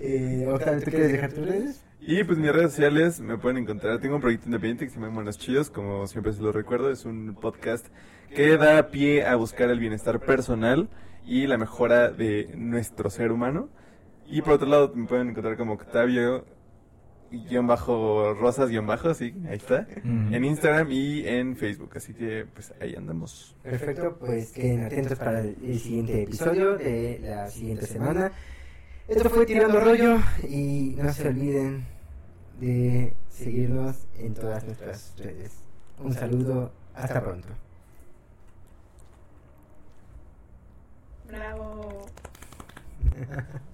Eh, Octavio, ¿tú quieres dejar tus redes?
Y pues mis redes sociales me pueden encontrar. Tengo un proyecto independiente que se llama Monos Chidos, como siempre se lo recuerdo. Es un podcast que da pie a buscar el bienestar personal y la mejora de nuestro ser humano. Y por otro lado me pueden encontrar como Octavio guion bajo rosas guion bajo, sí, ahí está.
Ujú.
En Instagram y en Facebook, así que pues ahí andamos.
Perfecto, pues queden atentos para el siguiente episodio de la siguiente semana. Esto fue Tirando Rollo y no se olviden de seguirnos en todas nuestras redes. Un saludo, hasta pronto.
Bravo. (laughs)